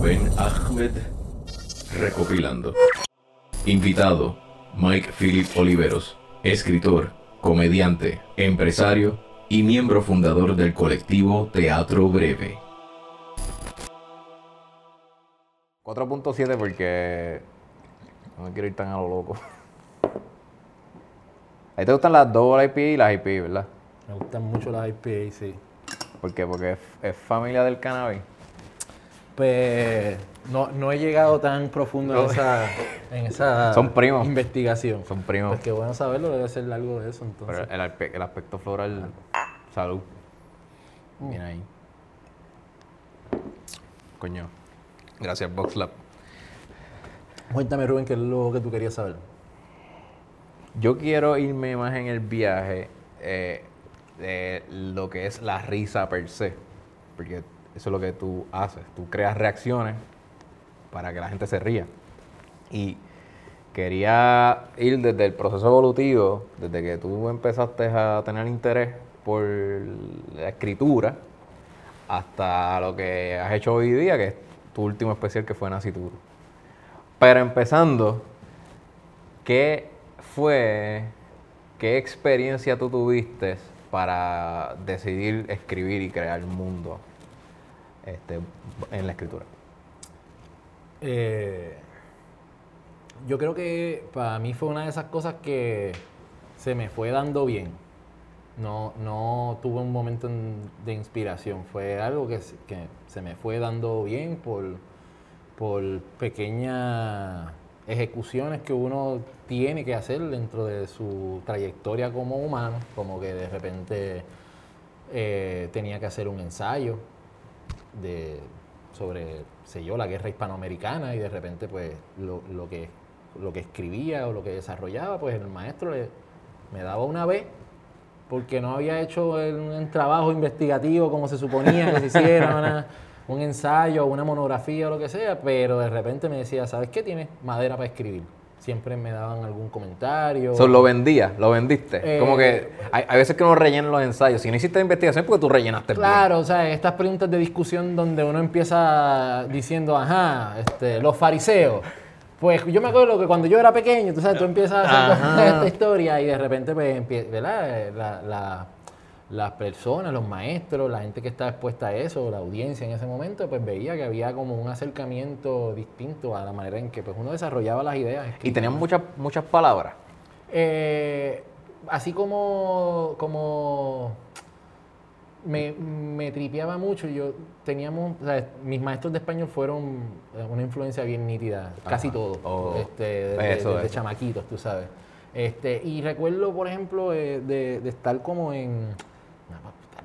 Rubén Ahmed recopilando. Invitado, Mike Philip Oliveros, escritor, comediante, empresario y miembro fundador del colectivo Teatro Breve. 4.7 porque no me quiero ir tan a lo loco. A ti te gustan las Double IPA y las IPA, ¿verdad? Me gustan mucho las IPA, sí. ¿Por qué? Porque es, es familia del cannabis. Pues no, no he llegado tan profundo en esa, en esa Son primos. investigación. Son primos. Pues qué bueno saberlo, debe ser algo de eso Pero entonces. el, aspe- el aspecto floral, salud. Bien ahí. Coño. Gracias, BoxLab. Cuéntame, Rubén, qué es lo que tú querías saber. Yo quiero irme más en el viaje eh, de lo que es la risa per se. Porque eso es lo que tú haces. Tú creas reacciones para que la gente se ría. Y quería ir desde el proceso evolutivo, desde que tú empezaste a tener interés por la escritura, hasta lo que has hecho hoy día, que es tu último especial que fue Nacituro. Pero empezando, ¿qué fue, qué experiencia tú tuviste para decidir escribir y crear un mundo este, en la escritura? Eh, yo creo que para mí fue una de esas cosas que se me fue dando bien. No, no tuve un momento en- de inspiración. Fue algo que se me fue dando bien por, por pequeñas ejecuciones que uno tiene que hacer dentro de su trayectoria como humano. Como que de repente eh, tenía que hacer un ensayo de, sobre, sé yo, la guerra hispanoamericana y de repente pues lo, lo que, lo que escribía o lo que desarrollaba, pues el maestro le- me daba una B porque no había hecho el- un trabajo investigativo como se suponía que se hiciera, una- un ensayo, una monografía o lo que sea, pero de repente me decía, ¿sabes qué? Tienes madera para escribir. Siempre me daban algún comentario. So, lo vendía, lo vendiste. Eh, Como que hay, hay veces que uno rellena los ensayos. Si no hiciste investigación, es porque tú rellenaste el Claro, o sea, estas preguntas de discusión donde uno empieza diciendo, ajá, este, los fariseos. Pues yo me acuerdo que cuando yo era pequeño, tú sabes, tú empiezas a hacer esta historia y de repente, pues, empie- ¿verdad? Eh, La- la- las personas, los maestros, la gente que estaba expuesta a eso, la audiencia en ese momento, pues veía que había como un acercamiento distinto a la manera en que pues, uno desarrollaba las ideas. Y tenían muchas, muchas palabras. Eh, así como, como me, me tripeaba mucho, yo teníamos, o sea, mis maestros de español fueron eh, una influencia bien nítida, casi todos, Oh. este, desde, Eso, desde eso. chamaquitos, tú sabes. Este, y recuerdo, por ejemplo, eh, de, de estar como en,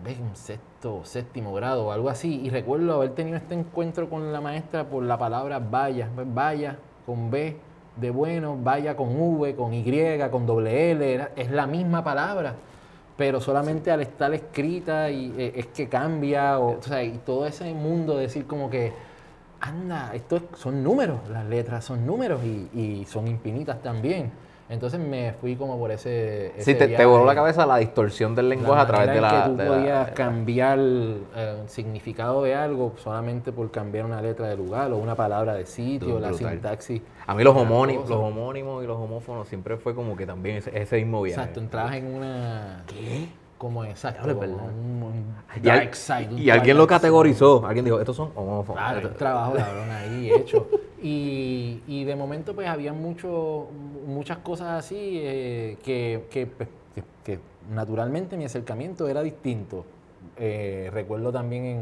vez en sexto séptimo grado o algo así, y recuerdo haber tenido este encuentro con la maestra por la palabra vaya, vaya con B de bueno, vaya con V, con Y, con doble L, es la misma palabra, pero solamente al estar escrita y eh, es que cambia, o, sea, y todo ese mundo de decir como que, anda, esto es- son números, las letras son números y son infinitas también. Entonces me fui como por ese... Sí, ese te, te viaje. voló la cabeza la distorsión del lenguaje a través de la. que tú de podías la- cambiar eh, el significado de algo solamente por cambiar una letra de lugar o una palabra de sitio, la sintaxis. A mí los homónimos, los homónimos y los homófonos siempre fue como que también ese, ese mismo viaje. Exacto, entrabas en una... ¿Qué? Como exacto, es como un, Y, al- dark side. un y alguien lo categorizó. Alguien dijo, estos son homófonos. Claro, un trabajo cabrón ahí hecho. Y, y de momento pues había mucho, muchas cosas así eh, que, que, pues, que- que naturalmente mi acercamiento era distinto. Eh, recuerdo también en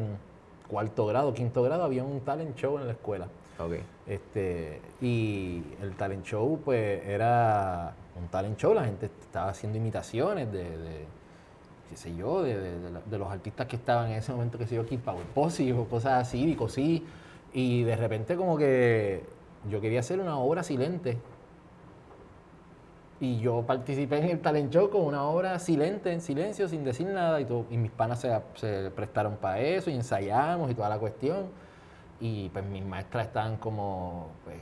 cuarto grado, quinto grado, había un talent show en la escuela. Ok. Este, y el talent show, pues, era un talent show. La gente estaba haciendo imitaciones de, de, qué sé yo, de, los artistas que estaban en ese momento, que sé yo, Kid Power Posse o cosas así, y cosí. Y de repente como que yo quería hacer una obra silente. Y yo participé en el talent show con una obra silente, en silencio, sin decir nada. Y, todo- y mis panas se, prestaron para eso y ensayamos y toda la cuestión. Y pues mis maestras estaban como, pues,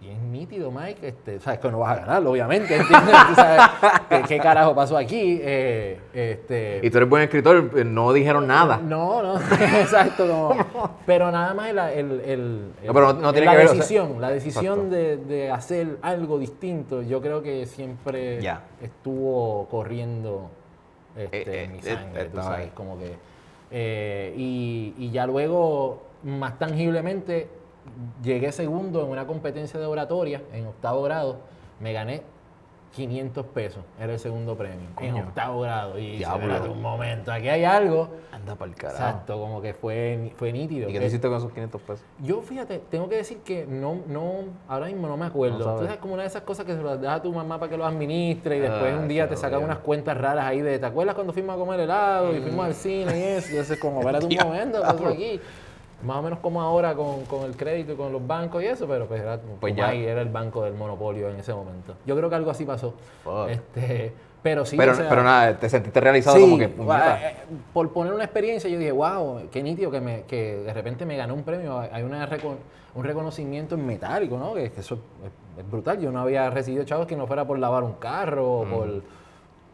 bien nítido, Mike. Este, sabes que no vas a ganar, obviamente. ¿entiendes? Tú sabes ¿qué, qué carajo pasó aquí. Eh, este, Y tú eres buen escritor, eh, no dijeron nada. no, no, exacto. como- pero nada más el, el, el- No, pero no- no tiene la que ver, o sea- decisión, la decisión de, de hacer algo distinto, yo creo que siempre Ya. estuvo corriendo este, Eh, eh, en mi eh, sangre, tú estaba sabes, como que... eh, y, y ya luego, más tangiblemente, llegué segundo en una competencia de oratoria en octavo grado, me gané 500 pesos, era el segundo premio, en octavo grado. Y espérate un momento, aquí hay algo. Anda para el carajo. Exacto, como que fue, fue nítido. ¿Y qué Eh, te hiciste con esos 500 pesos? Yo, fíjate, tengo que decir que no, no, ahora mismo no me acuerdo. No. Entonces es como una de esas cosas que se las deja a tu mamá para que lo administre y después Ah, un día te sacan unas cuentas raras ahí de, ¿te acuerdas cuando fuimos a comer helado y fuimos al cine y eso? Y eso es como, espérate un momento, ¿qué aquí? Más o menos como ahora con, con el crédito y con los bancos y eso, pero pues era, Pues ya. era el banco del monopolio en ese momento. Yo creo que algo así pasó. Fuck. Este, pero sí, pero, o sea, pero nada, te sentiste realizado Sí, como que... eh, eh, por poner una experiencia, yo dije, wow, qué nítido que, me, que de repente me gané un premio. Hay una un reconocimiento en metálico, ¿no? Que, que eso es, es brutal. Yo no había recibido chavos que no fuera por lavar un carro o, por,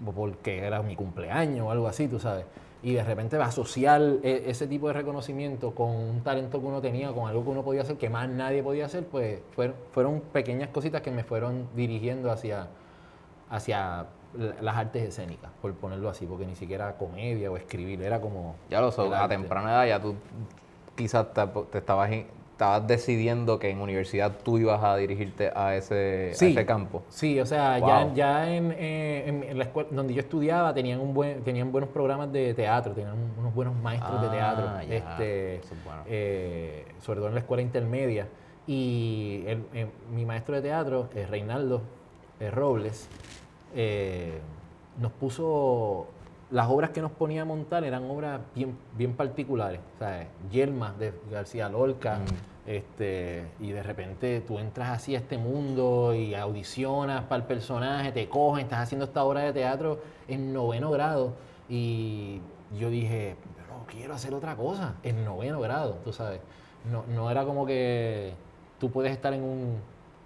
o porque era mi cumpleaños o algo así, tú sabes. Y de repente asociar e- ese tipo de reconocimiento con un talento que uno tenía, con algo que uno podía hacer, que más nadie podía hacer, pues fueron, fueron pequeñas cositas que me fueron dirigiendo hacia, hacia la- las artes escénicas, por ponerlo así, porque ni siquiera comedia o escribir, era como... Ya lo sabes, a temprana edad ya tú quizás te, te estabas, en- estabas decidiendo que en universidad tú ibas a dirigirte a ese, a ese campo. Sí, o sea, ya, Wow. ya en, eh, en- en la escuela donde yo estudiaba tenían un buen, tenían buenos programas de teatro, tenían un- unos buenos maestros de Ah, teatro, ya. este, Eso es bueno. eh, sobre todo en la escuela intermedia. Y el- eh, mi maestro de teatro, eh, Reinaldo Robles, nos puso las obras que nos ponía a montar eran obras bien, bien particulares. O sea, Yelma de García Lorca. Este, y de repente tú entras así a este mundo y audicionas para el personaje, te cogen, estás haciendo esta obra de teatro en noveno grado. Y yo dije, pero quiero hacer otra cosa en noveno grado, tú sabes. No, no era como que tú puedes estar en un,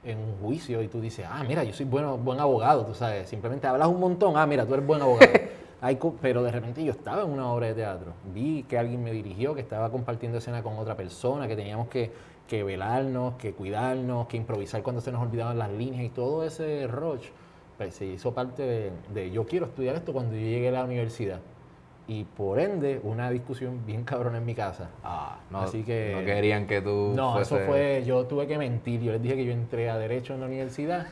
en un juicio y tú dices, ah, mira, yo soy bueno, buen abogado, tú sabes. Simplemente hablas un montón, ah, mira, tú eres buen abogado. Hay pero de repente yo estaba en una obra de teatro. Vi que alguien me dirigió, que estaba compartiendo escena con otra persona, que teníamos que, que velarnos, que cuidarnos, que improvisar cuando se nos olvidaban las líneas y todo ese rush. Pues se hizo parte de, de yo quiero estudiar esto cuando yo llegué a la universidad. Y por ende, una discusión bien cabrona en mi casa. Ah, no, Así que- no querían que tú No, eso fue, yo tuve que mentir. Yo les dije que yo entré a Derecho en la universidad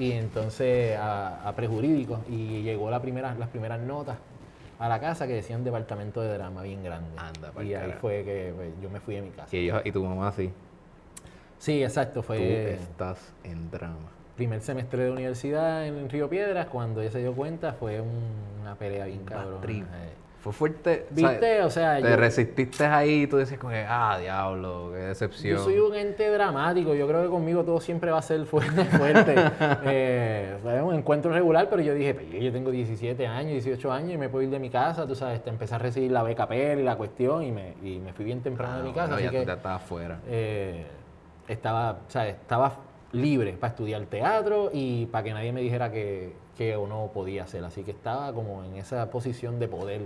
y entonces a, a prejurídico y llegó la primera, las primeras notas a la casa que decían departamento de drama bien grande. Anda y ahí fue que pues, yo me fui de mi casa. Y, ellos- y tu mamá así. Sí, exacto, Tú fue estás en drama. primer semestre de universidad en Río Piedras. Cuando ella se dio cuenta fue un- una pelea bien cabrona. eh. Fue fuerte. ¿Viste? O sea, te yo- resististe ahí y tú decías como que, ah, diablo, qué decepción. Yo soy un ente dramático, yo creo que conmigo todo siempre va a ser fuerte. fuerte. Eh, fue un encuentro regular, pero yo dije, "Pues, yo tengo 17 años, 18 años y me puedo ir de mi casa, tú sabes, te empecé a recibir la beca PEL y la cuestión y me, y me fui bien temprano Ah, de mi no, casa, no, así ya que ya estabas fuera. eh, estaba, o sea, estaba libre para estudiar teatro y para que nadie me dijera que, que o no podía hacer, así que estaba como en esa posición de poder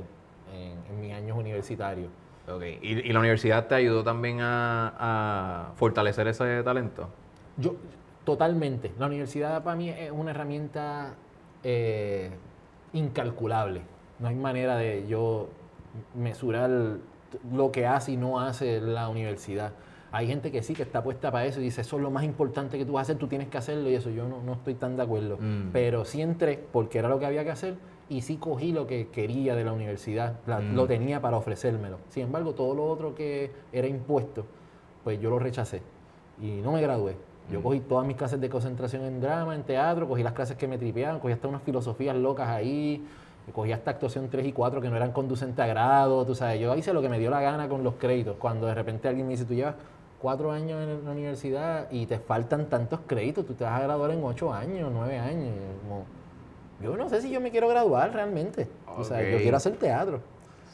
en, en mis años universitarios. Ok. ¿Y, y la universidad te ayudó también a, a fortalecer ese talento? Yo, totalmente. La universidad para mí es una herramienta eh, incalculable. No hay manera de yo mesurar lo que hace y no hace la universidad. Hay gente que sí, que está puesta para eso y dice, eso es lo más importante que tú vas a hacer, tú tienes que hacerlo y eso yo no, no estoy tan de acuerdo. Mm. Pero sí entré porque era lo que había que hacer y sí cogí lo que quería de la universidad, la- Mm. lo tenía para ofrecérmelo. Sin embargo, todo lo otro que era impuesto, pues yo lo rechacé y no me gradué. Yo cogí todas mis clases de concentración en drama, en teatro, cogí las clases que me tripeaban, cogí hasta unas filosofías locas ahí, cogí hasta actuación 3 y 4 que no eran conducentes a grado, tú sabes, yo hice lo que me dio la gana con los créditos. Cuando de repente alguien me dice, tú llevas cuatro años en la universidad y te faltan tantos créditos, tú te vas a graduar en ocho años, nueve años. como, yo no sé si yo me quiero graduar realmente. O sea, yo quiero hacer teatro.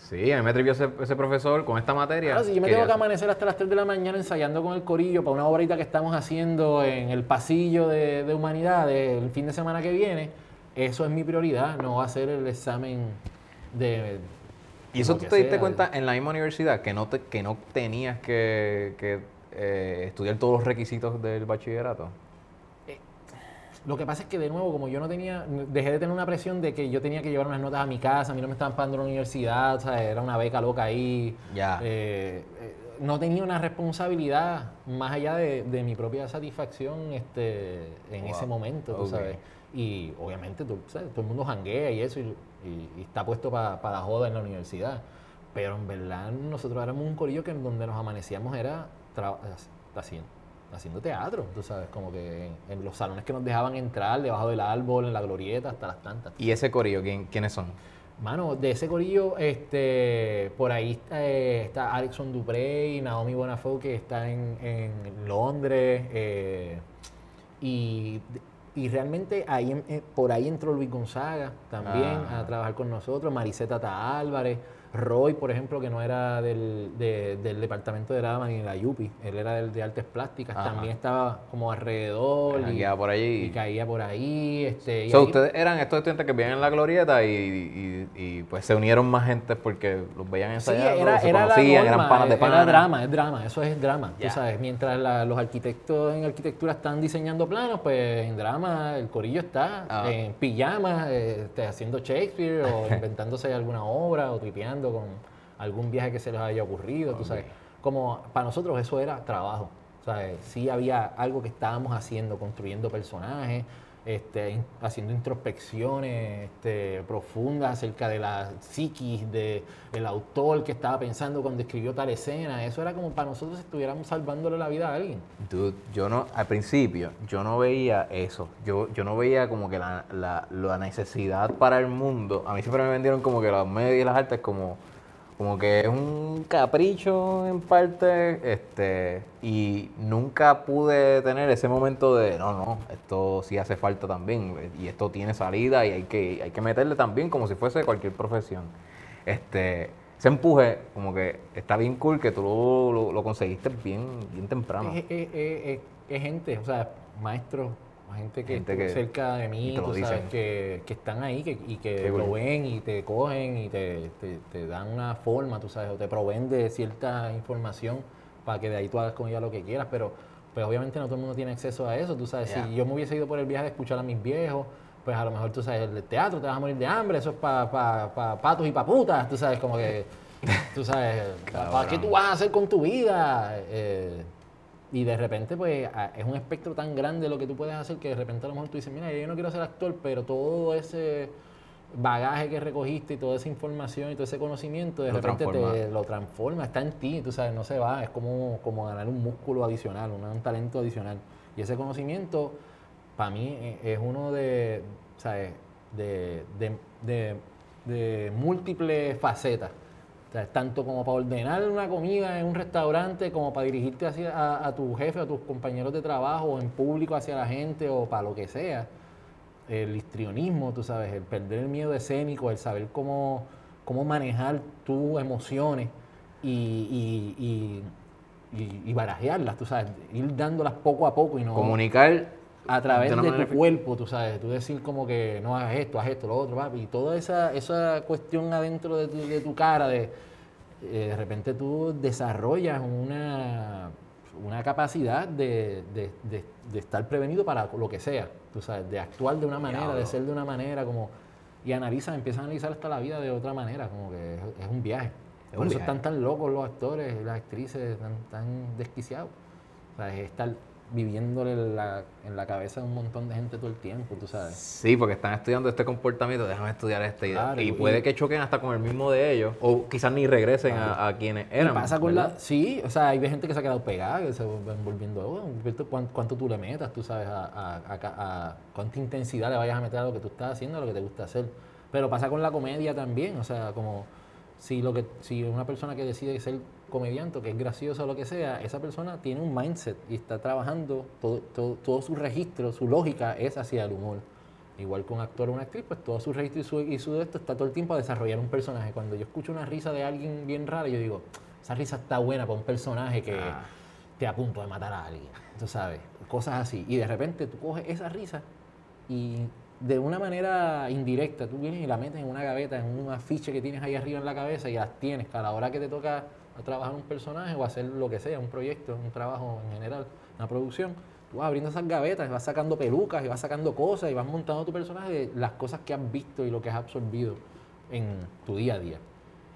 Sí, a mí me atrevió ese, ese profesor con esta materia. Claro, si yo me tengo que hacer- amanecer hasta las 3 de la mañana ensayando con el corillo para una obrita que estamos haciendo en el pasillo de, de humanidades el fin de semana que viene, eso es mi prioridad, no va a ser el examen de... ¿Y eso tú te diste sea. cuenta en la misma universidad que no, te, que no tenías que, que, eh, estudiar todos los requisitos del bachillerato? Lo que pasa es que de nuevo, como yo no tenía, dejé de tener una presión de que yo tenía que llevar unas notas a mi casa, a mí no me estaban pagando la universidad, o sea, era una beca loca ahí. Ya. Eh, eh, no tenía una responsabilidad más allá de, de mi propia satisfacción este, en Wow. ese momento, tú sabes. Y obviamente tú sabes, todo el mundo janguea y eso, y, y- y está puesto para la joda en la universidad. Pero en verdad nosotros éramos un corillo que en donde nos amanecíamos era haciendo, haciendo teatro, tú sabes, como que en, en los salones que nos dejaban entrar, debajo del árbol, en la glorieta, hasta las tantas. ¿Y ese corillo, ¿quién, quiénes son? Mano, de ese corillo, este, por ahí eh, está Alexon Duprey, Naomi Bonafou, que está en, en Londres, eh, y, y realmente ahí, eh, por ahí entró Luis Gonzaga también Ah. a trabajar con nosotros, Mariceta Tata Álvarez, Roy, por ejemplo, que no era del, de- del departamento de Drama ni de la Yupi, él era del de Artes Plásticas, Ajá. también estaba como alrededor y, Jangueaba por allí. y caía por ahí. Este, y ahí- ustedes eran estos estudiantes que vivían en la glorieta y, y- y, pues se unieron más gente porque los veían Sí, ensayando, era, se era la conocían, norma, eran panas de era drama, es drama, eso es drama, tú sabes. Mientras la- los arquitectos en arquitectura están diseñando planos, pues en drama el corillo está Ah. en pijamas, eh, este, haciendo Shakespeare o inventándose alguna obra o tripeando con algún viaje que se les haya ocurrido, tú sabes. Como para nosotros eso era trabajo, ¿sabes? Sí había algo que estábamos haciendo, construyendo personajes, este, haciendo introspecciones este, profundas acerca de la psiquis de- del autor que estaba pensando cuando escribió tal escena. Eso era como para nosotros si estuviéramos salvándole la vida a alguien. Dude, yo no, al principio, yo no veía eso. Yo, yo no veía como que la, la, la necesidad para el mundo. A mí siempre me vendieron como que las medias y las artes como, como que es un capricho en parte. Este, y nunca pude tener ese momento de, no, no, esto sí hace falta también. Y esto tiene salida y hay que, hay que meterle también como si fuese cualquier profesión. Este, ese empuje, como que está bien cool que tú lo, lo- conseguiste bien, bien temprano. Es gente, o sea, maestros, gente que Gente que- cerca de mí, tú sabes, dicen. que, que están ahí que, y que Qué lo ven y te cogen y te, te- te dan una forma, tú sabes, o te proveen de cierta información para que de ahí tú hagas con ella lo que quieras, pero pues obviamente no todo el mundo tiene acceso a eso, tú sabes, si yo me hubiese ido por el viaje de escuchar a mis viejos, pues a lo mejor tú sabes, el teatro te vas a morir de hambre, eso es para patos y para putas, tú sabes, como que, tú sabes, ¿para qué tú vas a hacer con tu vida? Eh, y de repente, pues, es un espectro tan grande lo que tú puedes hacer que de repente a lo mejor tú dices, mira, yo no quiero ser actor, pero todo ese bagaje que recogiste y toda esa información y todo ese conocimiento, de Lo repente transforma. te lo transforma, está en ti, tú sabes, no se va, es como, como ganar un músculo adicional, un, un talento adicional. Y ese conocimiento, para mí, e- es uno de, ¿sabes? De, de, de, de múltiples facetas. O sea, tanto como para ordenar una comida en un restaurante, como para dirigirte hacia, a, tu jefe, a tus compañeros de trabajo, o en público hacia la gente, o para lo que sea. El histrionismo, tú sabes, el perder el miedo escénico, el saber cómo, cómo manejar tus emociones y, y, y, y- y barajearlas, tú sabes, ir dándolas poco a poco y no Comunicar a través de de, manera tu cuerpo, tú sabes, tú decir como que no hagas esto, haz esto, lo otro, papi, y toda esa, esa cuestión adentro de tu, de tu cara, de, eh, de repente tú desarrollas una, una capacidad de, de- estar prevenido para lo que sea, tú sabes, de actuar de una manera, de ser de una manera, como, y analizas, empiezas a analizar hasta la vida de otra manera, como que es, es un viaje. Es Por un eso viaje. están tan locos los actores las actrices, tan, tan desquiciados. O sea, es estar viviéndole en la, en la cabeza a un montón de gente todo el tiempo, tú sabes. Sí, porque están estudiando este comportamiento, déjame estudiar este. y- Claro, y y- puede que choquen hasta con el mismo de ellos, o quizás ni regresen a, a quienes eran. pasa con ¿verdad? la... Sí, o sea, hay gente que se ha quedado pegada, que se van volviendo... oh, ¿viste cuán- cuánto, tú le metas, tú sabes, a, a- a cuánta intensidad le vayas a meter a lo que tú estás haciendo, a lo que te gusta hacer. Pero pasa con la comedia también, o sea, como si, lo que, si una persona que decide ser comediante, o que es gracioso o lo que sea, esa persona tiene un mindset y está trabajando, todo, todo, todo su registro, su lógica es hacia el humor. igual que un actor o una actriz, pues todo su registro y su, y su de esto está todo el tiempo a desarrollar un personaje. Cuando yo escucho una risa de alguien bien rara, yo digo, esa risa está buena para un personaje que Ah. te a punto de matar a alguien, tú sabes, cosas así. Y de repente tú coges esa risa y de una manera indirecta tú vienes y la metes en una gaveta, en un afiche que tienes ahí arriba en la cabeza y las tienes, que a la hora que te toca a trabajar un personaje o hacer lo que sea, un proyecto, un trabajo en general, una producción, tú vas abriendo esas gavetas, y vas sacando pelucas y vas sacando cosas y vas montando tu personaje de las cosas que has visto y lo que has absorbido en tu día a día.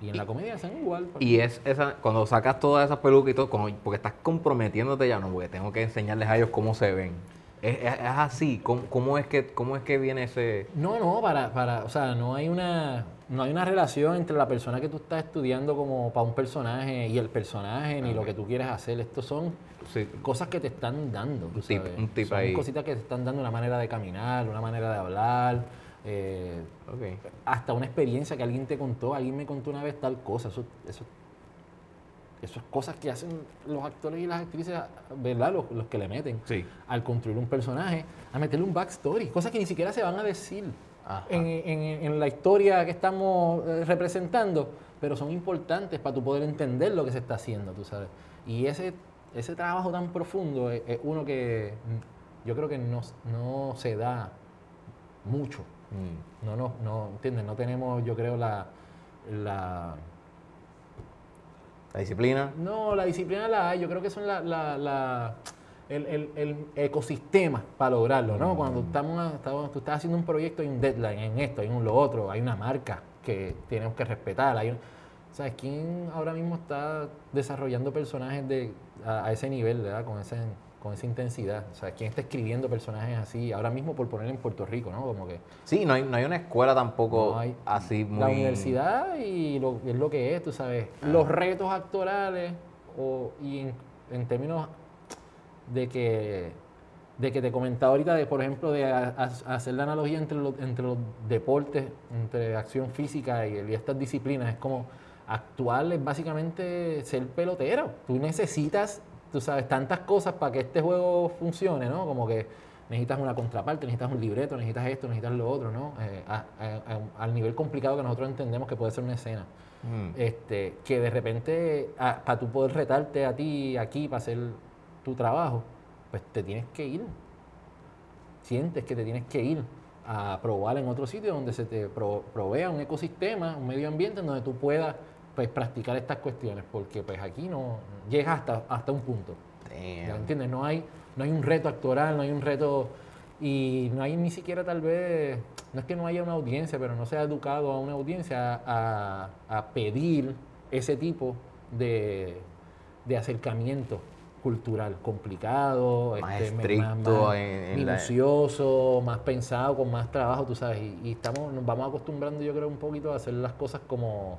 Y en la comedia hacen igual. pues. Y es esa, cuando sacas todas esas pelucas y todo, porque estás comprometiéndote ya, no, porque tengo que enseñarles a ellos cómo se ven. Es, es- así, ¿Cómo, cómo es que, ¿cómo es que viene ese...? No, no, para, para, o sea, no hay una, no hay una relación entre la persona que tú estás estudiando como para un personaje y el personaje, ni lo que tú quieres hacer. Estos son sí, cosas que te están dando. tú tip- sabes. un tip son ahí. cositas que te están dando una manera de caminar, una manera de hablar, eh, hasta una experiencia que alguien te contó, alguien me contó una vez tal cosa. Eso, eso, eso es cosas que hacen los actores y las actrices, ¿verdad? Los, los que le meten Sí. al construir un personaje, a meterle un backstory, cosas que ni siquiera se van a decir en, en- en la historia que estamos eh, representando, pero son importantes para tu poder entender lo que se está haciendo, tú sabes. Y ese, ese trabajo tan profundo es, es uno que yo creo que no, no se da mucho. Mm. No, no, no, ¿entiendes? No tenemos, yo creo, la, la La disciplina. no, la disciplina la hay, yo creo que son la, la- la- el, el- el ecosistema para lograrlo, ¿no? Cuando estamos, estamos- tú estás haciendo un proyecto, hay un deadline, en esto, hay un lo otro, hay una marca que tenemos que respetar. Hay un- ¿Sabes quién ahora mismo está desarrollando personajes de, a, a ese nivel, ¿verdad? Con, ese, con esa intensidad. O sea, ¿quién está escribiendo personajes así? Ahora mismo, por poner en Puerto Rico, ¿no? Como que Sí, no hay, no hay una escuela tampoco no hay- así muy... La universidad y lo, es lo que es, tú sabes. Los retos actorales o, y en, en términos de que, de que te comentaba ahorita, de por ejemplo, de a- a- hacer la analogía entre los, entre los deportes, entre acción física y, y estas disciplinas, es como actuar es básicamente ser pelotero. Tú necesitas, tú sabes, tantas cosas para que este juego funcione, ¿no? Como que necesitas una contraparte, necesitas un libreto, necesitas esto, necesitas lo otro, ¿no? Eh, a- a- a- al nivel complicado que nosotros entendemos que puede ser una escena. Mm. Este, que de repente, para tú poder retarte a ti aquí para hacer tu trabajo, pues te tienes que ir. Sientes que te tienes que ir a probar en otro sitio donde se te pro- provea un ecosistema, un medio ambiente en donde tú puedas pues, practicar estas cuestiones, porque pues aquí no llega hasta, hasta un punto. ¿Ya entiendes? No hay, no hay un reto actoral, no hay un reto y no hay ni siquiera tal vez, no es que no haya una audiencia, pero no se ha educado a una audiencia a, a pedir ese tipo de, de acercamiento cultural complicado, Más este, estricto en- en la- minucioso, más pensado, con más trabajo, tú sabes, y, y estamos, nos vamos acostumbrando yo creo un poquito a hacer las cosas como,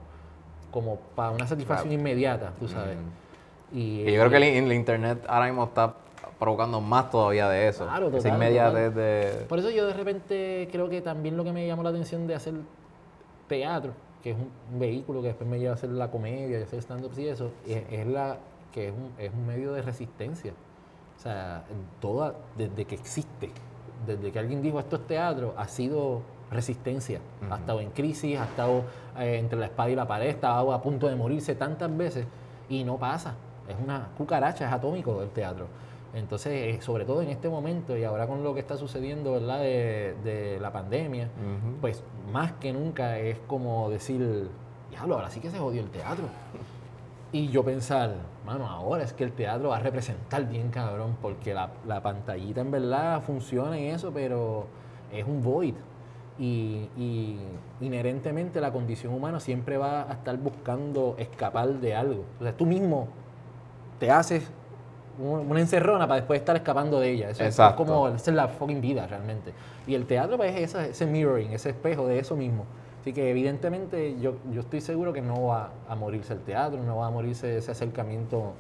como para una satisfacción Claro. inmediata, tú sabes. Mm. Y, Y yo creo que el, el internet ahora mismo está provocando más todavía de eso. Claro, Esa total, de... Por eso yo de repente creo que también lo que me llamó la atención de hacer teatro, que es un, un vehículo que después me lleva a hacer la comedia y hacer stand-up y eso, es, es la que es un, es un medio de resistencia. O sea, toda, desde que existe, desde que alguien dijo esto es teatro, ha sido resistencia. Ha estado en crisis, ha estado eh, entre la espada y la pared, ha estado a punto de morirse tantas veces y no pasa. Es una cucaracha, es atómico el teatro. Entonces, eh, sobre todo en este momento y ahora con lo que está sucediendo, ¿verdad? De, de la pandemia, pues más que nunca es como decir, diablo, ahora sí que se jodió el teatro. Y yo pensar, mano, ahora es que el teatro va a representar bien cabrón, porque la, la pantallita en verdad funciona en eso, pero es un void. Y, y inherentemente la condición humana siempre va a estar buscando escapar de algo. O sea, tú mismo te haces un- una encerrona para después estar escapando de ella. Eso es Exacto. como, esa es la fucking vida realmente. Y el teatro pues, es esa- ese mirroring, ese espejo de eso mismo. Así que evidentemente yo, yo estoy seguro que no va a morirse el teatro, no va a morirse ese acercamiento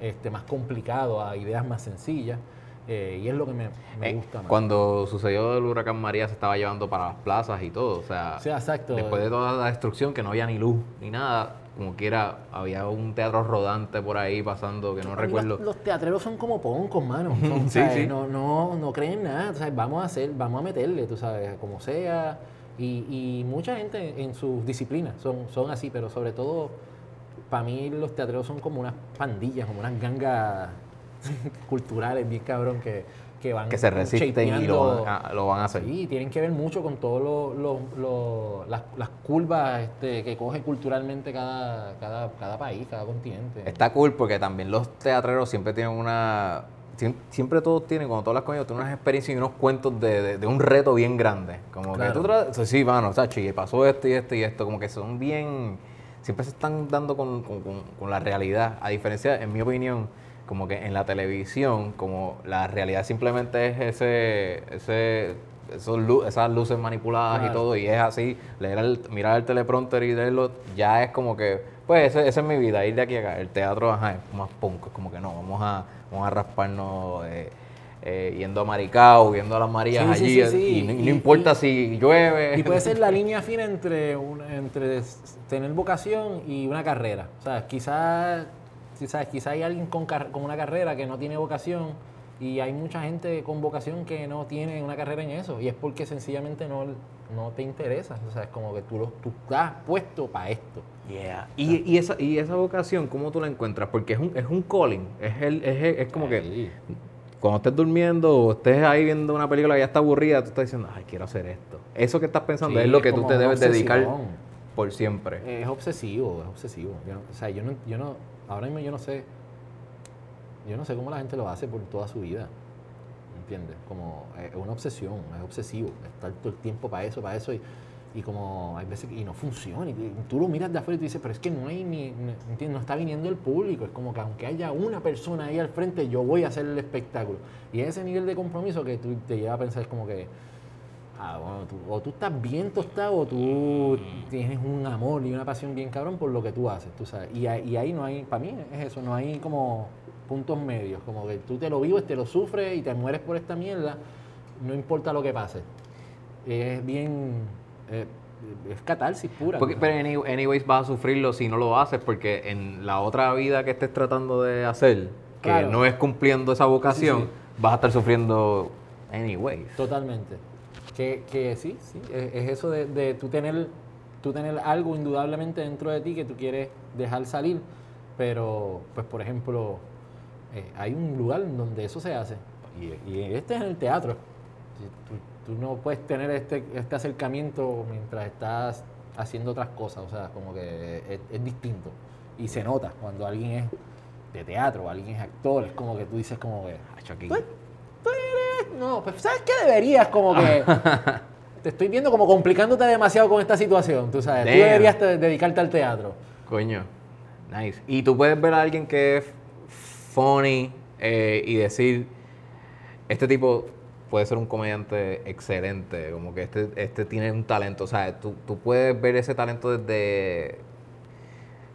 este, más complicado a ideas más sencillas. Eh, y es lo que me, me Eh, gusta más. Cuando sucedió el huracán María se estaba llevando para las plazas y todo. O sea, sea, exacto. después de toda la destrucción, que no había ni luz ni nada, como quiera, había un teatro rodante por ahí pasando que no recuerdo. Los, los teatreros son como poncos, mano. Son, Sí, ¿sabes? sí. No, no, no creen nada. sabes, Vamos a hacer, vamos a meterle, tú sabes, como sea. Y, y mucha gente en sus disciplinas son, son así, pero sobre todo, para mí los teatreros son como unas pandillas, como unas gangas culturales, bien cabrón, que, que van que se resisten y lo van, a, lo van a hacer. Sí, tienen que ver mucho con todas las, las curvas este, que coge culturalmente cada, cada, cada país, cada continente. Está cool porque también los teatreros siempre tienen una. siem- Siempre todos tienen, cuando todas las coñas, tienen unas experiencias y unos cuentos de, de- de un reto bien grande. Como Claro. que tú Sí, mano, o sea, pasó esto y esto y esto. Como que son bien. Siempre se están dando con- con- con la realidad. A diferencia, en mi opinión, como que en la televisión, como la realidad simplemente es ese. ese esos lu- esas luces manipuladas y todo, y es así, leer el, mirar el teleprompter y leerlo, ya es como que, pues esa, esa es mi vida, ir de aquí a acá. El teatro, ajá, es más punk, es como que no, vamos a, vamos a rasparnos eh, eh, yendo a Maricao, viendo a las Marías Sí, allí, sí, sí. y, no- y Y- no importa y- si llueve. Y puede ser la línea fina entre, un- entre tener vocación y una carrera. O sea, quizás quizás quizá hay alguien con, car- con una carrera que no tiene vocación y hay mucha gente con vocación que no tiene una carrera en eso. Y es porque sencillamente no, no te interesa. O sea, es como que tú, lo- tú estás puesto para esto. Yeah. Y, y esa, y esa vocación, ¿cómo tú la encuentras? Porque es un, es un calling, es, el, es, el- es como que cuando estés durmiendo o estés ahí viendo una película que ya está aburrida, tú estás diciendo, ay, quiero hacer esto. Eso que estás pensando Sí, es lo es que tú te debes dedicar por siempre. Es obsesivo, es obsesivo. Yo o sea, yo no, yo no, ahora mismo yo no sé, yo no sé cómo la gente lo hace por toda su vida. ¿Entiendes? Como eh, es una obsesión, es obsesivo. Estar todo el tiempo para eso, para eso. Y, y como hay veces y no funciona. Y, tú lo miras de afuera y tú dices, pero es que no hay ni, ¿entiendes? No está viniendo el público. Es como que aunque haya una persona ahí al frente, yo voy a hacer el espectáculo. Y es ese nivel de compromiso que tú te lleva a pensar, como que, Ah, bueno, tú- o tú estás bien tostado o tú tienes un amor y una pasión bien cabrón por lo que tú haces, tú sabes. Y, ahí- y ahí no hay, para mí es eso, no hay como puntos medios, como que tú te lo vives, te lo sufres y te mueres por esta mierda, no importa lo que pase. Es bien, eh, es catarsis pura. Porque, ¿no? pero any- anyways vas a sufrirlo si no lo haces, porque en la otra vida que estés tratando de hacer, que Claro. no es cumpliendo esa vocación, Sí, sí. vas a estar sufriendo anyways. Totalmente. Que, que sí, sí, es, es eso de, de tú tener, tú tener algo indudablemente dentro de ti que tú quieres dejar salir, pero, pues por ejemplo, eh, hay un lugar donde eso se hace, y, este es en el teatro. Tú, tú no puedes tener este, este acercamiento mientras estás haciendo otras cosas, o sea, como que es, distinto. Y se nota cuando alguien es de teatro, alguien es actor, es como que tú dices como que... Aquí. No, pues ¿sabes qué deberías? Como que te estoy viendo como complicándote demasiado con esta situación, tú sabes. Tú deberías te- dedicarte al teatro. Coño, nice. Y tú puedes ver a alguien que es funny eh, y decir, este tipo puede ser un comediante excelente, como que este, este tiene un talento, o sea, tú, tú puedes ver ese talento desde...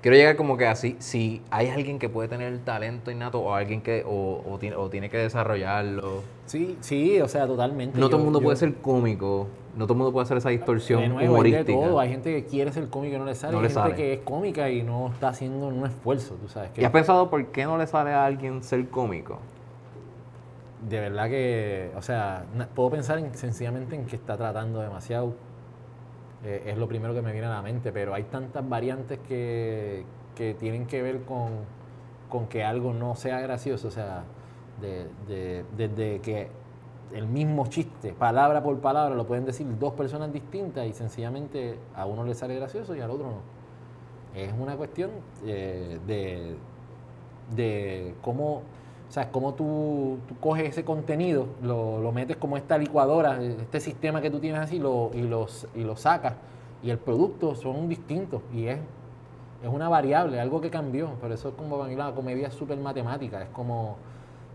Quiero llegar como que así, si hay alguien que puede tener el talento innato o alguien que o, o tiene, o tiene que desarrollarlo. Sí, sí, o sea, totalmente. No todo el mundo yo- puede ser cómico, no todo el mundo puede hacer esa distorsión de nuevo, hay de humorística. todo. Hay gente que quiere ser cómico y no le sale. No hay le gente sale. que es cómica y no está haciendo un esfuerzo, tú sabes. Que ¿Y has pensado por qué no le sale a alguien ser cómico? de verdad que, o sea, puedo pensar en, sencillamente en que está tratando demasiado. Eh, es lo primero que me viene a la mente, pero hay tantas variantes que, que tienen que ver con, con que algo no sea gracioso. O sea, de- de- desde que el mismo chiste, palabra por palabra, lo pueden decir dos personas distintas y sencillamente a uno le sale gracioso y al otro no. Es una cuestión eh, de, de cómo, o sea, cómo tú, tú coges ese contenido, lo, lo metes como esta licuadora, este sistema que tú tienes así, lo, y, los, y lo sacas, y el producto son distintos, y es, es una variable, algo que cambió, pero eso es como la comedia es súper matemática, es como,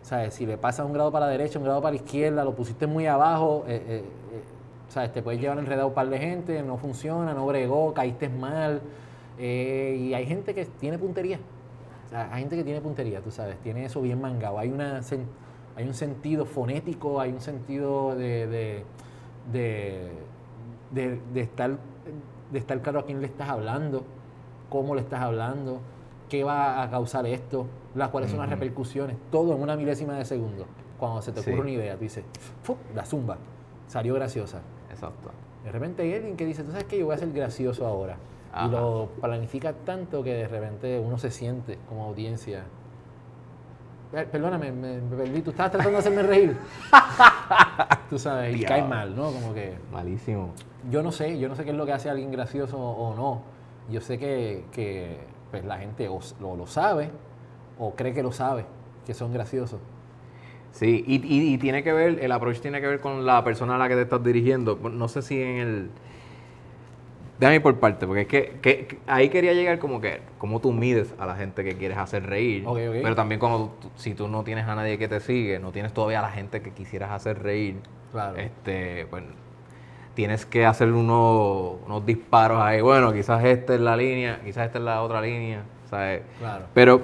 ¿sabes? Si le pasas un grado para la derecha, un grado para la izquierda, lo pusiste muy abajo, eh, eh, eh, ¿sabes? Te puedes llevar enredado un par de gente, no funciona, no bregó, caíste mal, y hay gente que tiene puntería. O sea, hay gente que tiene puntería, tú sabes, tiene eso bien mangado. Hay, una, hay un sentido fonético, hay un sentido de, de, de, de- de estar, de estar claro a quién le estás hablando. cómo le estás hablando, qué va a causar esto, las cuáles son las repercusiones, todo en una milésima de segundo. Cuando se te ocurre Sí. una idea, tú dices, ¡fu! la zumba, salió graciosa. Exacto. De repente hay alguien que dice, tú sabes que yo voy a ser gracioso ahora. Ajá. Y lo planifica tanto que de repente uno se siente como audiencia. Perdóname, me, me perdí. Tú estabas tratando de hacerme reír. tú sabes, y cae mal, ¿no? Como que Malísimo. yo no sé, yo no sé qué es lo que hace a alguien gracioso o no. Yo sé que, que, pues, la gente o lo, lo sabe o cree que lo sabe, que son graciosos. Sí, y, y- y tiene que ver, el approach tiene que ver con la persona a la que te estás dirigiendo. No sé si en el... Déjame ir por parte, porque es que, que- que ahí quería llegar como que, cómo tú mides a la gente que quieres hacer reír. Ok, ok. Pero también cuando tú- si tú no tienes a nadie que te sigue, no tienes todavía a la gente que quisieras hacer reír, Claro. este, pues tienes que hacer unos, unos disparos ahí. Bueno, quizás esta es la línea, quizás esta es la otra línea, ¿sabes? Claro. Pero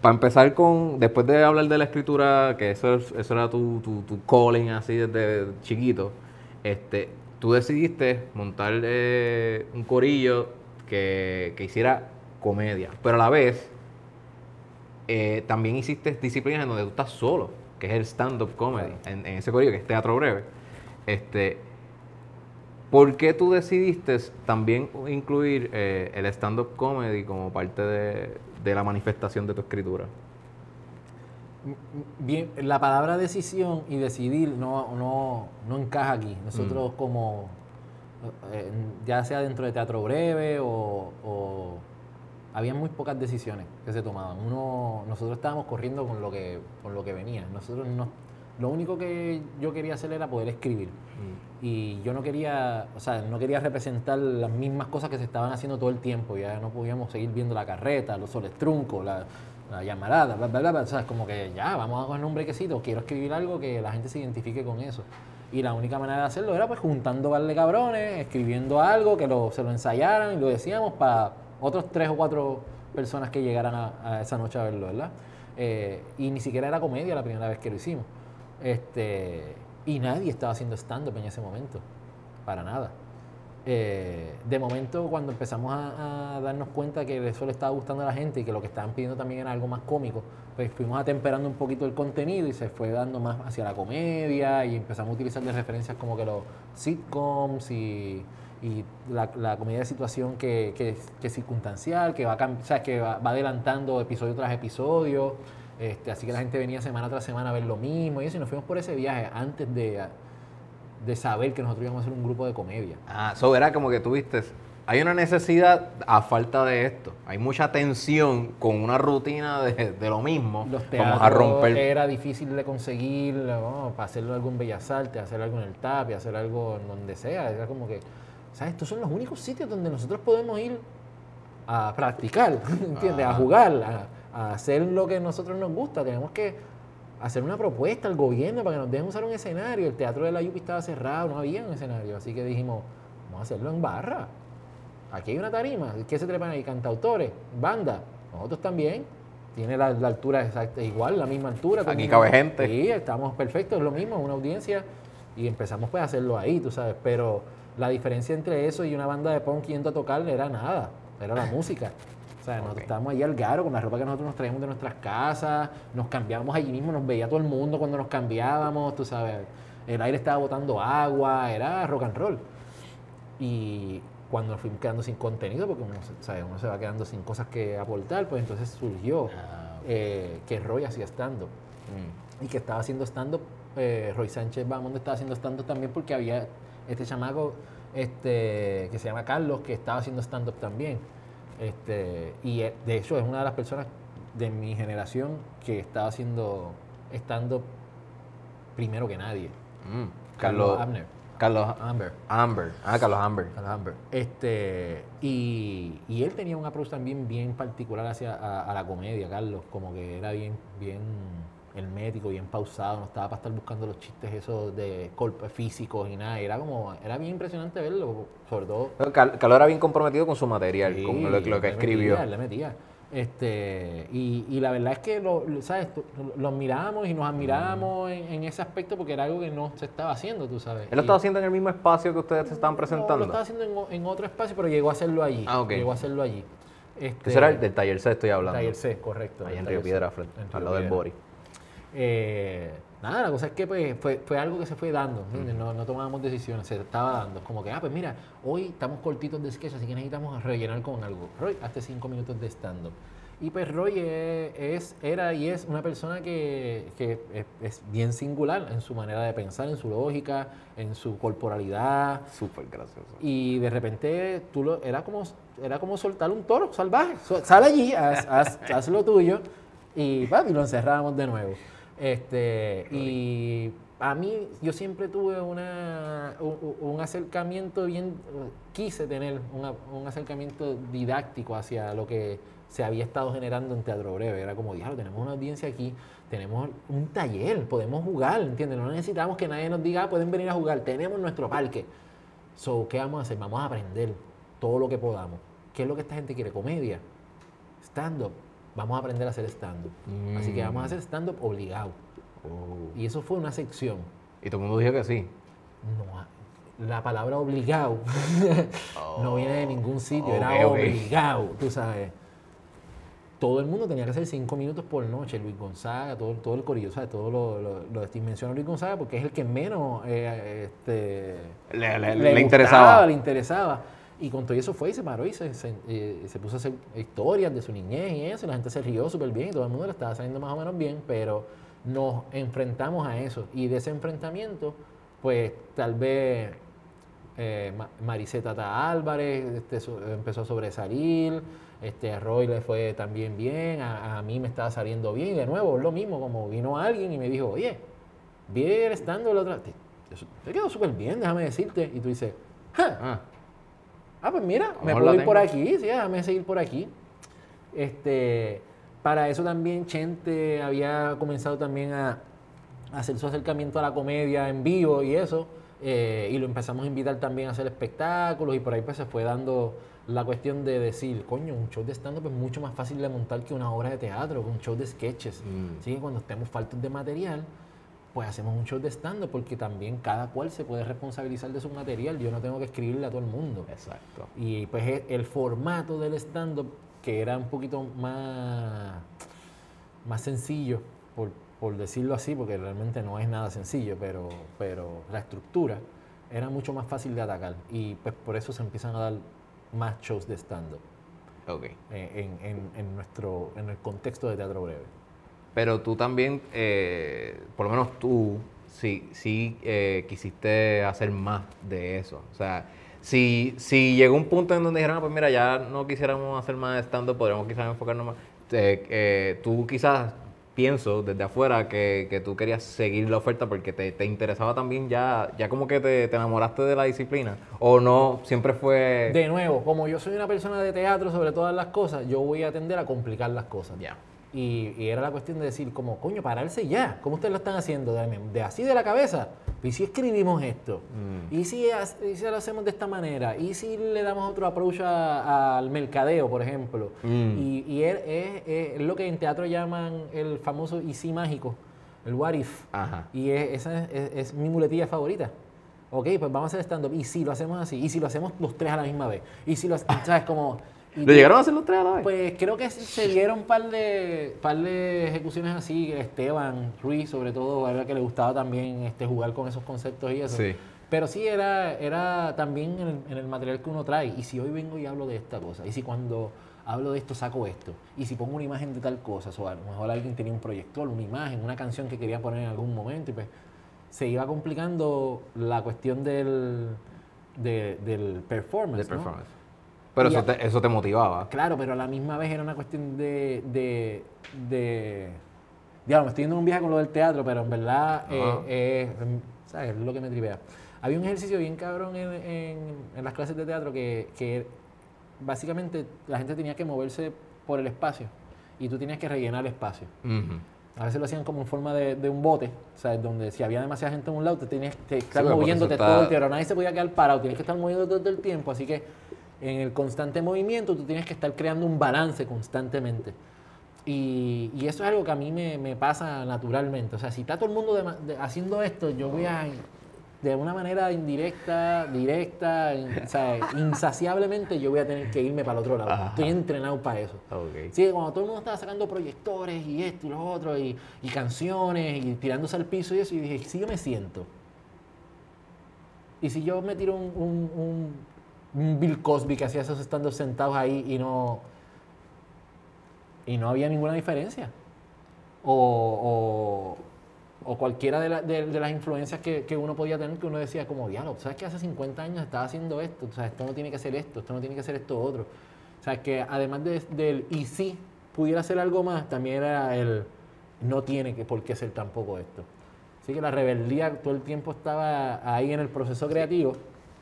para empezar con, después de hablar de la escritura, que eso, es- eso era tu, tu, tu calling así desde chiquito, este, tú decidiste montar eh, un corillo que, que hiciera comedia, pero a la vez eh, también hiciste disciplinas en donde tú estás solo, que es el stand-up comedy, en, en ese corillo que es teatro breve. Este, ¿Por qué tú decidiste también incluir eh, el stand-up comedy como parte de, de la manifestación de tu escritura? Bien, la palabra decisión y decidir no, no, no encaja aquí. Nosotros Mm. como, eh, ya sea dentro de teatro breve o, o había muy pocas decisiones que se tomaban. Uno, nosotros estábamos corriendo con lo que, con lo que venía. Nosotros no, lo único que yo quería hacer era poder escribir. Y yo no quería, o sea, no quería representar las mismas cosas que se estaban haciendo todo el tiempo. Ya no podíamos seguir viendo la carreta, los soles truncos, la, la llamarada, bla, bla, bla, bla. O sea, es como que ya, vamos a coger un brequecito. Quiero escribir algo que la gente se identifique con eso. Y la única manera de hacerlo era pues juntando de cabrones, escribiendo algo, que se lo ensayaran y lo decíamos para otros tres o cuatro personas que llegaran a, a esa noche a verlo, ¿verdad? Eh, y ni siquiera era comedia la primera vez que lo hicimos. Este, y nadie estaba haciendo stand-up en ese momento, para nada. Eh, de momento, cuando empezamos a, a darnos cuenta que eso le estaba gustando a la gente y que lo que estaban pidiendo también era algo más cómico, pues fuimos atemperando un poquito el contenido y se fue dando más hacia la comedia y empezamos a utilizar de referencias como que los sitcoms y, y la, la comedia de situación que, que, es- que es circunstancial, que, va, cam- o sea, que va, va adelantando episodio tras episodio. Este, así que la gente venía semana tras semana a ver lo mismo y eso, y nos fuimos por ese viaje antes de, de saber que nosotros íbamos a hacer un grupo de comedia. Ah, eso era como que tuviste. Hay una necesidad a falta de esto. Hay mucha tensión con una rutina de, de lo mismo. Los Vamos teatros a romper. era difícil de conseguir ¿no? para hacerlo algo en Bellas Artes, hacer algo en el TAP, hacer algo en donde sea. Era como que, ¿sabes? Estos son los únicos sitios donde nosotros podemos ir a practicar, ¿entiendes? A jugar, a, a hacer lo que a nosotros nos gusta. Tenemos que hacer una propuesta al gobierno para que nos dejen usar un escenario. El teatro de la Yupi estaba cerrado, no había un escenario. Así que dijimos, vamos a hacerlo en barra. Aquí hay una tarima. ¿Qué se trepan ahí? Cantautores, banda. Nosotros también. Tiene la, la altura exacta, igual, la misma altura. Aquí cabe gente. Sí, estamos perfectos, es lo mismo, una audiencia. Y empezamos pues a hacerlo ahí, tú sabes. Pero la diferencia entre eso y una banda de punk yendo a tocar era nada. Era la música. O sea, nosotros estábamos ahí al garo con la ropa que nosotros nos traíamos de nuestras casas, nos cambiábamos allí mismo, nos veía todo el mundo cuando nos cambiábamos, tú sabes. El aire estaba botando agua, era rock and roll. Y cuando nos fuimos quedando sin contenido, porque uno, ¿sabes? uno se va quedando sin cosas que aportar, pues entonces surgió Ah, eh, que Roy hacía stand-up mm. y que estaba haciendo stand-up, eh, Roy Sánchez Bamonde estaba haciendo stand-up también porque había este chamaco este, que se llama Carlos que estaba haciendo stand-up también. Este, y eh, de hecho es una de las personas de mi generación que estaba haciendo stand-up primero que nadie. Mm. Carlos Carlos Abner. Carlos Amber. Amber. Ah, Carlos Amber. Carlos Amber. Este, y, y él tenía un approach también bien particular hacia a, a la comedia, Carlos, como que era bien, bien hermético, bien pausado, no estaba para estar buscando los chistes esos de golpes físicos y nada, era como, era bien impresionante verlo, sobre todo Carlos era bien comprometido con su material, Sí, con lo, lo que le escribió. metía, le metía. Este, y, y la verdad es que lo, ¿sabes? Los mirábamos y nos admirábamos en, en ese aspecto porque era algo que no se estaba haciendo, tú sabes. Él lo estaba haciendo en el mismo espacio que ustedes se estaban no, presentando. lo estaba haciendo en, otro espacio, pero llegó a hacerlo allí. Ah, ok. Llegó a hacerlo allí. Este, Ese era el del taller C, estoy hablando. Taller C, correcto. Ahí en Río C, Piedra, frente, en al lado del. Bori. Eh, nada, la cosa es que pues, fue, fue algo que se fue dando. No, no tomábamos decisiones, se estaba dando. Como que, ah, pues mira, hoy estamos cortitos de sketch, así que necesitamos rellenar con algo. Roy, hazte cinco minutos de stand-up. Y pues Roy es, era y es una persona que, que es, es bien singular en su manera de pensar, en su lógica, en su corporalidad. Súper gracioso. Y de repente tú lo, era, como, era como soltar un toro salvaje. Sal allí, haz, haz- haz lo tuyo y, papi, lo encerrábamos de nuevo. Este, y a mí yo siempre tuve una, un, un acercamiento bien, quise tener una- un acercamiento didáctico hacia lo que se había estado generando en Teatro Breve. Era como, diablo, tenemos una audiencia aquí, tenemos un taller, podemos jugar, ¿entiendes? No necesitamos que nadie nos diga, "Ah, pueden venir a jugar, tenemos nuestro parque. So, ¿qué vamos a hacer? Vamos a aprender todo lo que podamos. ¿Qué es lo que esta gente quiere? Comedia, stand-up. Vamos a aprender a hacer stand-up. Así que vamos a hacer stand-up obligado. Oh. Y eso fue una sección. Y todo el mundo dijo que sí. No, la palabra obligado no viene de ningún sitio, era obligado, tú sabes. Todo el mundo tenía que hacer cinco minutos por noche, Luis Gonzaga, todo, todo el corillo, ¿sabes? Todo lo, lo, lo menciona Luis Gonzaga porque es el que menos eh, este, Le, le- le gustaba, interesaba. le interesaba. Y con todo eso fue y se paró y se, eh, se puso a hacer historias de su niñez y eso, y la gente se rió súper bien y todo el mundo le estaba saliendo más o menos bien, pero nos enfrentamos a eso. Y de ese enfrentamiento, pues tal vez eh, Ma- Maricé Tata Álvarez este, empezó a sobresalir, este, a Roy le fue también bien, a, mí me estaba saliendo bien, y de nuevo, lo mismo, como vino alguien y me dijo, oye, vi el estando otro, te, te quedó súper bien, déjame decirte, y tú dices, "Ja, Ah, Ah, pues mira, me puedo ir por aquí, sí, déjame seguir por aquí. Este, para eso también Chente había comenzado también a, a hacer su acercamiento a la comedia en vivo y eso, eh, y lo empezamos a invitar también a hacer espectáculos y por ahí pues se fue dando la cuestión de decir, coño, un show de stand-up es mucho más fácil de montar que una obra de teatro, que un show de sketches. Mm. Así que cuando estemos faltos de material, pues hacemos un show de stand-up porque también cada cual se puede responsabilizar de su material. Yo no tengo que escribirle a todo el mundo. exacto. Y pues e- el formato del stand-up, que era un poquito más, más sencillo, por, por decirlo así, porque realmente no es nada sencillo, pero, pero la estructura era mucho más fácil de atacar. Y pues por eso se empiezan a dar más shows de stand-up Ok. eh, en, en- en nuestro, en el contexto de teatro breve. Pero tú también, eh, por lo menos tú, sí, sí eh, quisiste hacer más de eso. O sea, si, si llegó un punto en donde dijeron, "Ah, pues mira, ya no quisiéramos hacer más stand podríamos quizás enfocarnos más. eh, eh, tú quizás, pienso desde afuera, que, que tú querías seguir la oferta porque te, te interesaba también ya, ya como que te, te enamoraste de la disciplina. O no, siempre fue... De nuevo, como yo soy una persona de teatro sobre todas las cosas, yo voy a tender a complicar las cosas. Ya. Y, y era la cuestión de decir, como, coño, pararse ya. ¿Cómo ustedes lo están haciendo? De, de así de la cabeza. ¿Y si escribimos esto? ¿Y, si, y si lo hacemos de esta manera? ¿Y si le damos otro approach a- al mercadeo, por ejemplo? Mm. Y, y es, es- es lo que en teatro llaman el famoso y si mágico, el what if. Ajá. Y es- esa es, mi muletilla favorita. Ok, pues vamos a hacer stand-up. ¿Y si lo hacemos así? ¿Y si lo hacemos los tres a la misma vez? ¿Y si lo ha- ¿Sabes? Como... ¿Lo llegaron a hacer los tres a la vez? pues creo que se dieron un par de, par de ejecuciones así. Esteban Ruiz, sobre todo, era que le gustaba también este, jugar con esos conceptos y eso. Sí. Pero sí, era, era también en el, en el material que uno trae. Y si hoy vengo y hablo de esta cosa, y si cuando hablo de esto saco esto, y si pongo una imagen de tal cosa, o a lo mejor alguien tenía un proyector, una imagen, una canción que quería poner en algún momento, y pues se iba complicando la cuestión del, de- del performance. performance. Pero eso a- te, eso te motivaba. Claro, pero a la misma vez era una cuestión de. de, de me estoy yendo en un viaje con lo del teatro, pero en verdad eh, Ajá. eh, em, ¿sabes? es lo que me tripea. Había un ejercicio bien cabrón en, en- en las clases de teatro que, que básicamente la gente tenía que moverse por el espacio y tú tenías que rellenar el espacio. Ujú. A veces lo hacían como en forma de, de un bote, ¿sabes? Donde si había demasiada gente en un lado, te tenías que estar porque moviéndote está- todo el tiempo. Nadie se podía quedar parado, tienes que estar moviendo todo el tiempo. Así que en el constante movimiento, tú tienes que estar creando un balance constantemente. Y, y eso es algo que a mí me, me pasa naturalmente. O sea, si está todo el mundo de- de- haciendo esto, yo voy a, de una manera indirecta, directa, in- o sea, insaciablemente, yo voy a tener que irme para el otro lado. Ajá. Estoy entrenado para eso. Ok. Sí, cuando todo el mundo estaba sacando proyectores y esto y lo otro, y, y canciones, y tirándose al piso y eso, y dije, si yo me siento. Y si yo me tiro un- un- un Bill Cosby que hacía esos estando sentados ahí y no. y no había ninguna diferencia. O, o- cualquiera de, la- de- de las influencias que, que uno podía tener, que uno decía como, diablo, ¿sabes que hace 50 años estaba haciendo esto? O sea, esto no tiene que ser esto, esto no tiene que ser esto otro. O sea, que además de- del y si pudiera ser algo más, también era el no tiene que por qué ser tampoco esto. Así que la rebeldía todo el tiempo estaba ahí en el proceso creativo.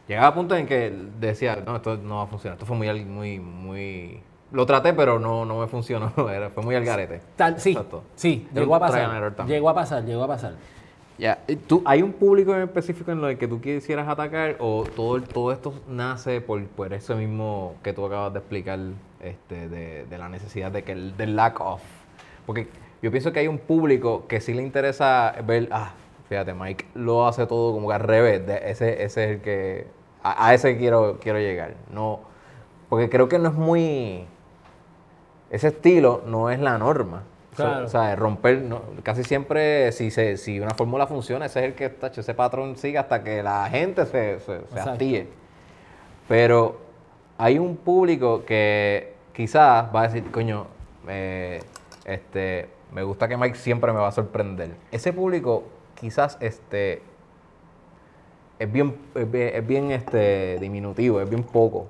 Llegaba a punto en que decía, no, esto no va a funcionar. Esto fue muy, muy, muy... Lo traté, pero no, no me funcionó. Era- fue muy al garete. Tal, sí, Exacto. sí, llegó a pasar. Llegó a pasar, llegó a pasar. Ya, ¿y ¿tú, ¿Hay un público en específico en el que tú quisieras atacar o todo, todo esto nace por, por eso mismo que tú acabas de explicar este, de, de la necesidad de que el del lack of? Porque yo pienso que hay un público que sí le interesa ver, ah, fíjate, Mike lo hace todo como que al revés, de ese, ese es el que, a, a ese quiero, quiero llegar. No, porque creo que no es muy, ese estilo no es la norma. Claro. o sea, romper, no- casi siempre, si, se, si una fórmula funciona, ese es el que ese patrón sigue hasta que la gente se, se, se hastille. Pero hay un público que quizás va a decir, coño, eh, este, me gusta que Mike siempre me va a sorprender. Ese público quizás este, es bien, es bien, es bien, este, diminutivo, es bien poco.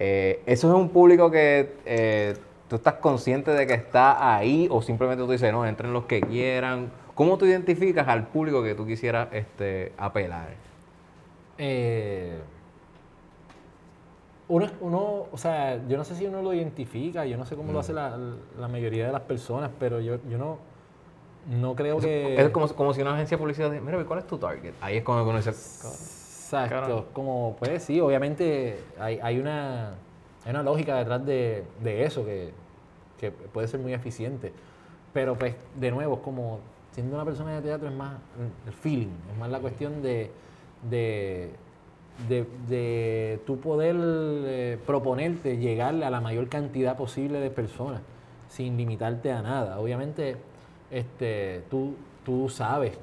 Eh, ¿Eso es un público que eh, tú estás consciente de que está ahí o simplemente tú dices, no, entren los que quieran? ¿Cómo tú identificas al público que tú quisieras este, apelar? Eh, uno, uno, o sea, yo no sé si uno lo identifica, yo no sé cómo lo hace la, la mayoría de las personas, pero yo, yo no, no creo que... Es como, como si una agencia de publicidad dice, mira, ¿cuál es tu target? Ahí es cuando uno dice, Exacto, Claro. como pues sí, obviamente hay, hay, una, hay una lógica detrás de, de eso que, que puede ser muy eficiente, pero pues de nuevo, es como siendo una persona de teatro es más el feeling, es más la cuestión de, de, de, de tú poder eh, proponerte llegarle a la mayor cantidad posible de personas sin limitarte a nada. Obviamente, este, tú, tú sabes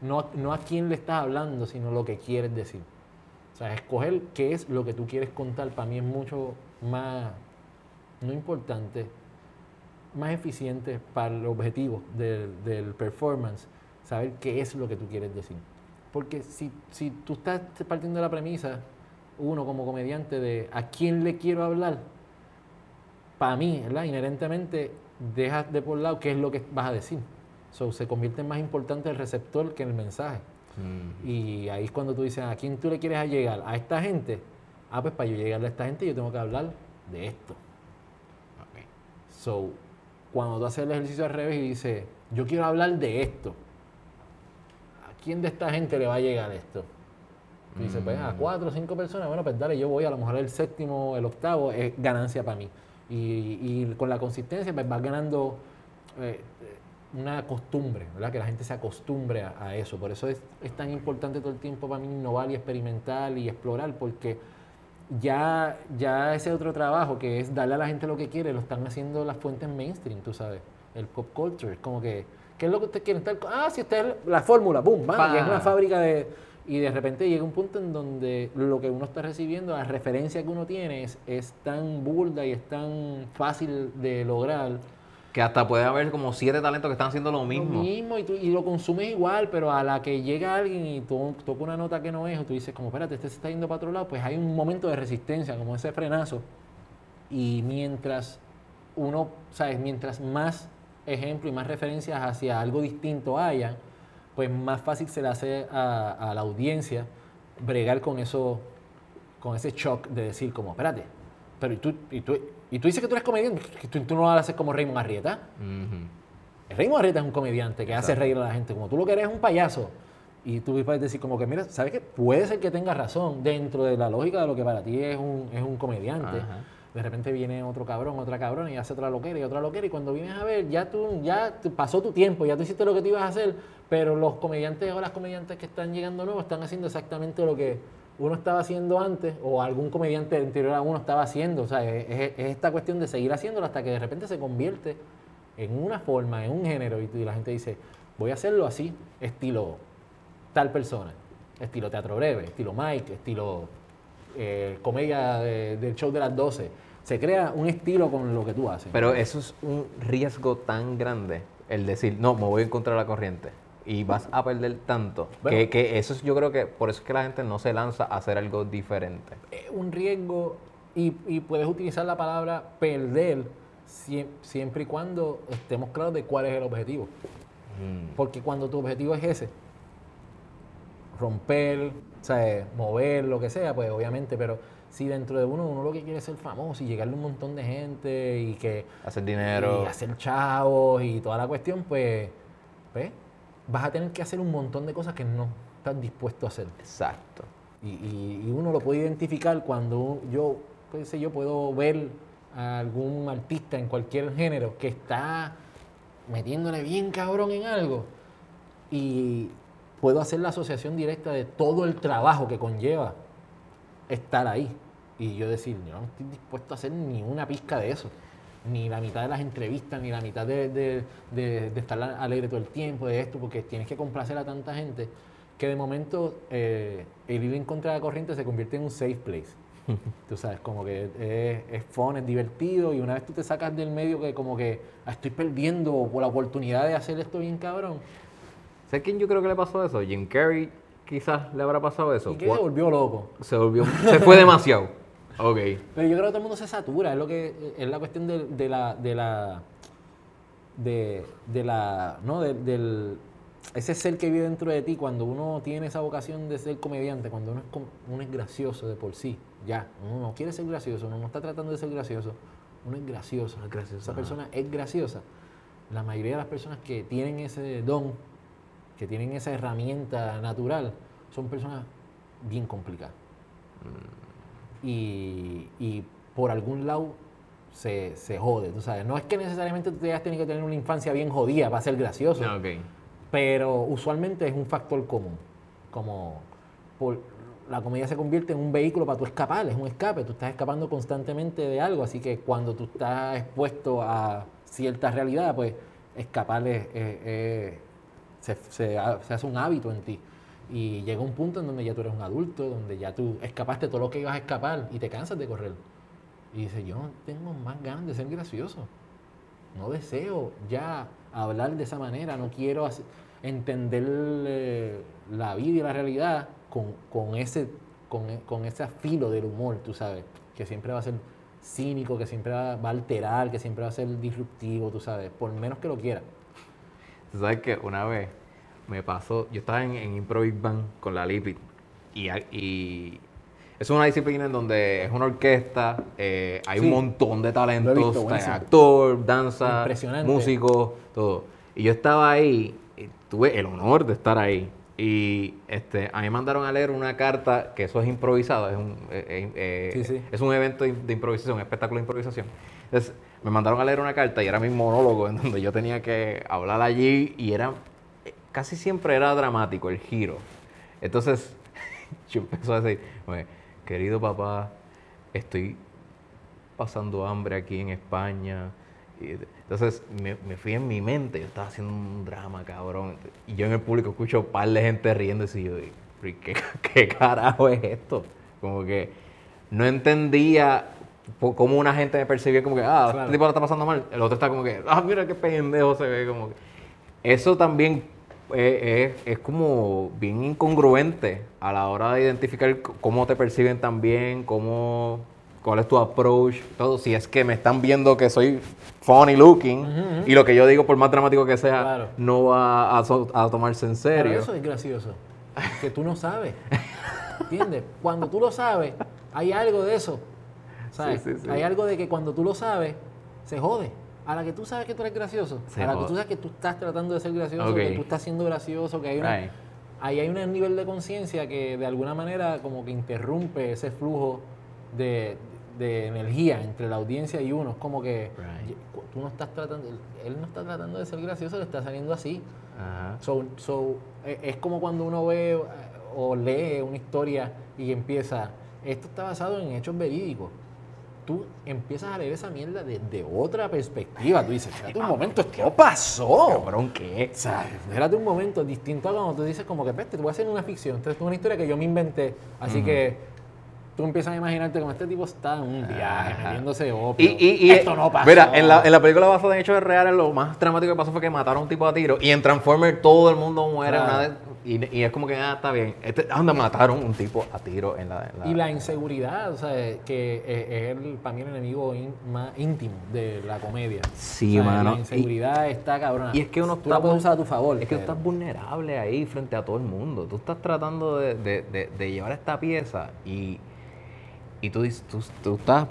no, no a quién le estás hablando, sino lo que quieres decir. O sea, escoger qué es lo que tú quieres contar para mí es mucho más, no importante, más eficiente para el objetivo del, del performance, saber qué es lo que tú quieres decir. Porque si, si tú estás partiendo de la premisa, uno como comediante, de a quién le quiero hablar, para mí, ¿verdad? inherentemente, dejas de por lado qué es lo que vas a decir. So, se convierte en más importante el receptor que el mensaje. mm, Y ahí es cuando tú dices, ¿a quién tú le quieres llegar? ¿A esta gente? Ah, pues para yo llegarle a esta gente yo tengo que hablar de esto. So, cuando tú haces el ejercicio al revés y dices, yo quiero hablar de esto, ¿a quién de esta gente le va a llegar esto? Tú dices, pues a cuatro o cinco personas, bueno, pues dale, yo voy, a lo mejor el séptimo, el octavo, es ganancia para mí. Y, y con la consistencia, pues vas ganando eh, una costumbre, ¿verdad? Que la gente se acostumbre a, a eso. Por eso es, es tan importante todo el tiempo para mí innovar y experimentar y explorar, porque ya, ya ese otro trabajo que es darle a la gente lo que quiere, lo están haciendo las fuentes mainstream, tú sabes, el pop culture, como que, ¿qué es lo que ustedes quieren? Ah, sí, esta es la fórmula, boom, va, y es una fábrica de... Y de repente llega un punto en donde lo que uno está recibiendo, la referencia que uno tiene es, es tan burda y es tan fácil de lograr. que hasta puede haber como siete talentos que están haciendo lo mismo. Lo mismo y, tú- y lo consumes igual, pero a la que llega alguien y to- toca una nota que no es, o tú dices, como, espérate, este se está yendo para otro lado, pues hay un momento de resistencia, como ese frenazo. Y mientras uno, ¿sabes? Mientras más ejemplo y más referencias hacia algo distinto haya, pues más fácil se le hace a, a la audiencia bregar con eso, con ese shock de decir, como, espérate, pero ¿y tú, y tú, y tú dices que tú eres comediante? ¿Que tú, tú no lo haces como Raymond Arrieta? Ujú. Raymond Arrieta es un comediante que hace reír a la gente, como tú lo que eres es un payaso. Y tú puedes decir como que, mira, ¿sabes qué? Puede ser que tengas razón dentro de la lógica de lo que para ti es un, es un comediante. Ajá. De repente viene otro cabrón, otra cabrón y hace otra loquera y otra loquera y cuando vienes a ver ya tú ya pasó tu tiempo, ya tú hiciste lo que te ibas a hacer, pero los comediantes o las comediantes que están llegando nuevos están haciendo exactamente lo que uno estaba haciendo antes o algún comediante anterior a uno estaba haciendo. O sea, es, es- es esta cuestión de seguir haciéndolo hasta que de repente se convierte en una forma, en un género y, la gente dice, voy a hacerlo así, estilo tal persona, estilo teatro breve, estilo Mike, estilo eh, comedia de- del show de las 12. Se crea un estilo con lo que tú haces. Pero eso es un riesgo tan grande, el decir, no, me voy a encontrar la corriente. Y vas a perder tanto. Bueno. que, que eso es, yo creo que por eso es que la gente no se lanza a hacer algo diferente. es un riesgo y, y puedes utilizar la palabra perder sie- siempre y cuando estemos claros de cuál es el objetivo. Mm. Porque cuando tu objetivo es ese, romper, o sea, mover, lo que sea, pues obviamente, pero si dentro de uno uno lo que quiere es ser famoso y llegarle a un montón de gente y que Hacer dinero. y hacer chavos y toda la cuestión, pues, pues vas a tener que hacer un montón de cosas que no estás dispuesto a hacer. Exacto. Y, y- y uno lo puede identificar cuando yo, sé yo, puedo ver a algún artista en cualquier género que está metiéndole bien cabrón en algo y puedo hacer la asociación directa de todo el trabajo que conlleva estar ahí. Y yo decir, yo no estoy dispuesto a hacer ni una pizca de eso. Ni la mitad de las entrevistas, ni la mitad de, de- de- de estar alegre todo el tiempo, de esto, porque tienes que complacer a tanta gente que de momento eh, el ir en contra de la corriente se convierte en un safe place. Tú sabes, como que es, es fun, es divertido y una vez tú te sacas del medio que como que "Ah, estoy perdiendo por la oportunidad de hacer esto bien cabrón. ¿Sabes quién yo creo que le pasó eso? Jim Carrey quizás le habrá pasado eso. Y que se volvió loco. Se volvió, se fue demasiado. Ok. Pero yo creo que todo el mundo se satura, es lo que es la cuestión de, de la de la de, de la no De- del ese ser que vive dentro de ti cuando uno tiene esa vocación de ser comediante, cuando uno es com- uno es gracioso de por sí, ya, uno no quiere ser gracioso, uno no está tratando de ser gracioso, uno es gracioso, Es gracioso, esa persona es graciosa. La mayoría de las personas que tienen ese don, que tienen esa herramienta natural, son personas bien complicadas y, y por algún lado se, se jode, tú sabes. No es que necesariamente tú tengas que tener una infancia bien jodida para ser gracioso, Ok. pero usualmente es un factor común. Como por- la comedia se convierte en un vehículo para tú escapar, es un escape, tú estás escapando constantemente de algo, así que cuando tú estás expuesto a cierta realidad, pues escapar es- es- es- se, se se hace un hábito en ti. Y llega un punto en donde ya tú eres un adulto, donde ya tú escapaste todo lo que ibas a escapar y te cansas de correr. Y dices, yo no tengo más ganas de ser gracioso. No deseo ya hablar de esa manera, no quiero entender eh, la vida y la realidad con, con ese con, con ese filo del humor, tú sabes, que siempre va a ser cínico, que siempre va a alterar, que siempre va a ser disruptivo, tú sabes, por menos que lo quiera. Tú sabes que una vez me pasó, yo estaba en, en Impro Big Bang con la Lipid y, a- y es una disciplina en donde es una orquesta, eh, hay Sí. un montón de talentos, visto, buenísimo. actor, danza, músico, todo. Y yo estaba ahí, y tuve el honor de estar ahí. Y este, a mí me mandaron a leer una carta, que eso es improvisado, es un, eh, eh, eh, Sí, sí. es un evento de de improvisación, un espectáculo de improvisación. Entonces, me mandaron a leer una carta y era mi monólogo en donde yo tenía que hablar allí y era, casi siempre era dramático el giro. Entonces, yo empecé a decir, "Oye, querido papá, estoy pasando hambre aquí en España. Y entonces me, me fui en mi mente, yo estaba haciendo un drama, cabrón. Y yo en el público escucho un par de gente riendo y yo digo, "¿Pero y ¿qué, qué carajo es esto? Como que no entendía cómo una gente me como que, ah, Claro. este tipo la está pasando mal. El otro está como que, ah, mira qué pendejo se ve. Como que. Eso también eh, es, es como bien incongruente a la hora de identificar cómo te perciben también, cómo, cuál es tu approach, todo. Si es que me están viendo que soy funny looking y lo que yo digo, por más dramático que sea, Claro. no va a, so- a tomarse en Pero serio. eso es gracioso, que tú no sabes. ¿Entiendes? Cuando tú lo sabes, hay algo de eso. ¿Sabes? Sí, sí, sí. Hay algo de que cuando tú lo sabes, se jode. A la que tú sabes que tú eres gracioso, Se a la que tú sabes que tú estás tratando de ser gracioso, que tú estás siendo gracioso, que hay una... Right. ahí hay un nivel de conciencia que de alguna manera como que interrumpe ese flujo de, de energía entre la audiencia y uno. Es como que Right. tú no estás tratando, él no está tratando de ser gracioso, le está saliendo así. So, so, e- es como cuando uno ve eh, o lee una historia y empieza, esto está basado en hechos verídicos. Tú empiezas a leer esa mierda desde otra perspectiva. Tú dices, espérate un momento, esto pasó. Cabrón, ¿qué? O sea, espérate un momento, distinto a cuando tú dices como que, "Peste, te voy a hacer una ficción. Entonces, es una historia que yo me inventé. Así que tú empiezas a imaginarte como este tipo está en un viaje, Ajá. metiéndose opio. Y, y, y- esto no pasó. Mira, en la, en la película basada en hechos reales, lo más dramático que pasó fue que mataron a un tipo a tiro. Y en Transformers todo el mundo muere. Claro. una vez, y, y es como que, ah, está bien. Este, anda, mataron un tipo a tiro en la. en Y la inseguridad, o sea, que eh, es el, para mí el enemigo in- más íntimo de la comedia. Sí, O sea, mano. La inseguridad está cabrona. Y es que uno tú la está puedes usar a tu favor. Es que tú estás vulnerable ahí frente a todo el mundo. Tú estás tratando de, de- de- de llevar esta pieza y, y tú, tú, tú estás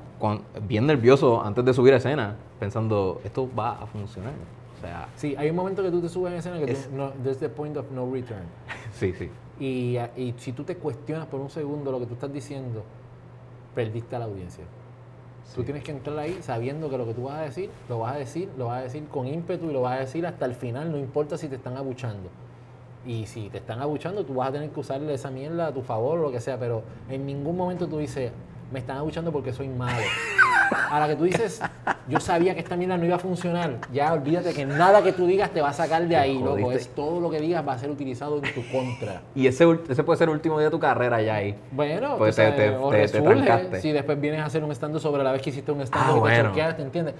bien nervioso antes de subir a escena, pensando, esto va a funcionar. O sea, Sí, hay un momento que tú te subes en escena que Es- tú, no, there's the point of no return. sí, sí. Y, y si tú te cuestionas por un segundo lo que tú estás diciendo, perdiste a la audiencia. Tú tienes que entrar ahí sabiendo que lo que tú vas a decir, lo vas a decir, lo vas a decir con ímpetu y lo vas a decir hasta el final, no importa si te están abuchando. Y si te están abuchando, tú vas a tener que usarle esa mierda a tu favor o lo que sea, pero en ningún momento tú dices, me están abuchando porque soy malo. A la que tú dices, yo sabía que esta mierda no iba a funcionar, ya olvídate que nada que tú digas te va a sacar de ahí, loco. Es todo lo que digas va a ser utilizado en tu contra. Y ese, ese puede ser el último día de tu carrera ya ahí. Bueno, Pues te- te- o te- te si después vienes a hacer un stand sobre la vez que hiciste un stand Ah, te bueno. chorqueaste, ¿entiendes?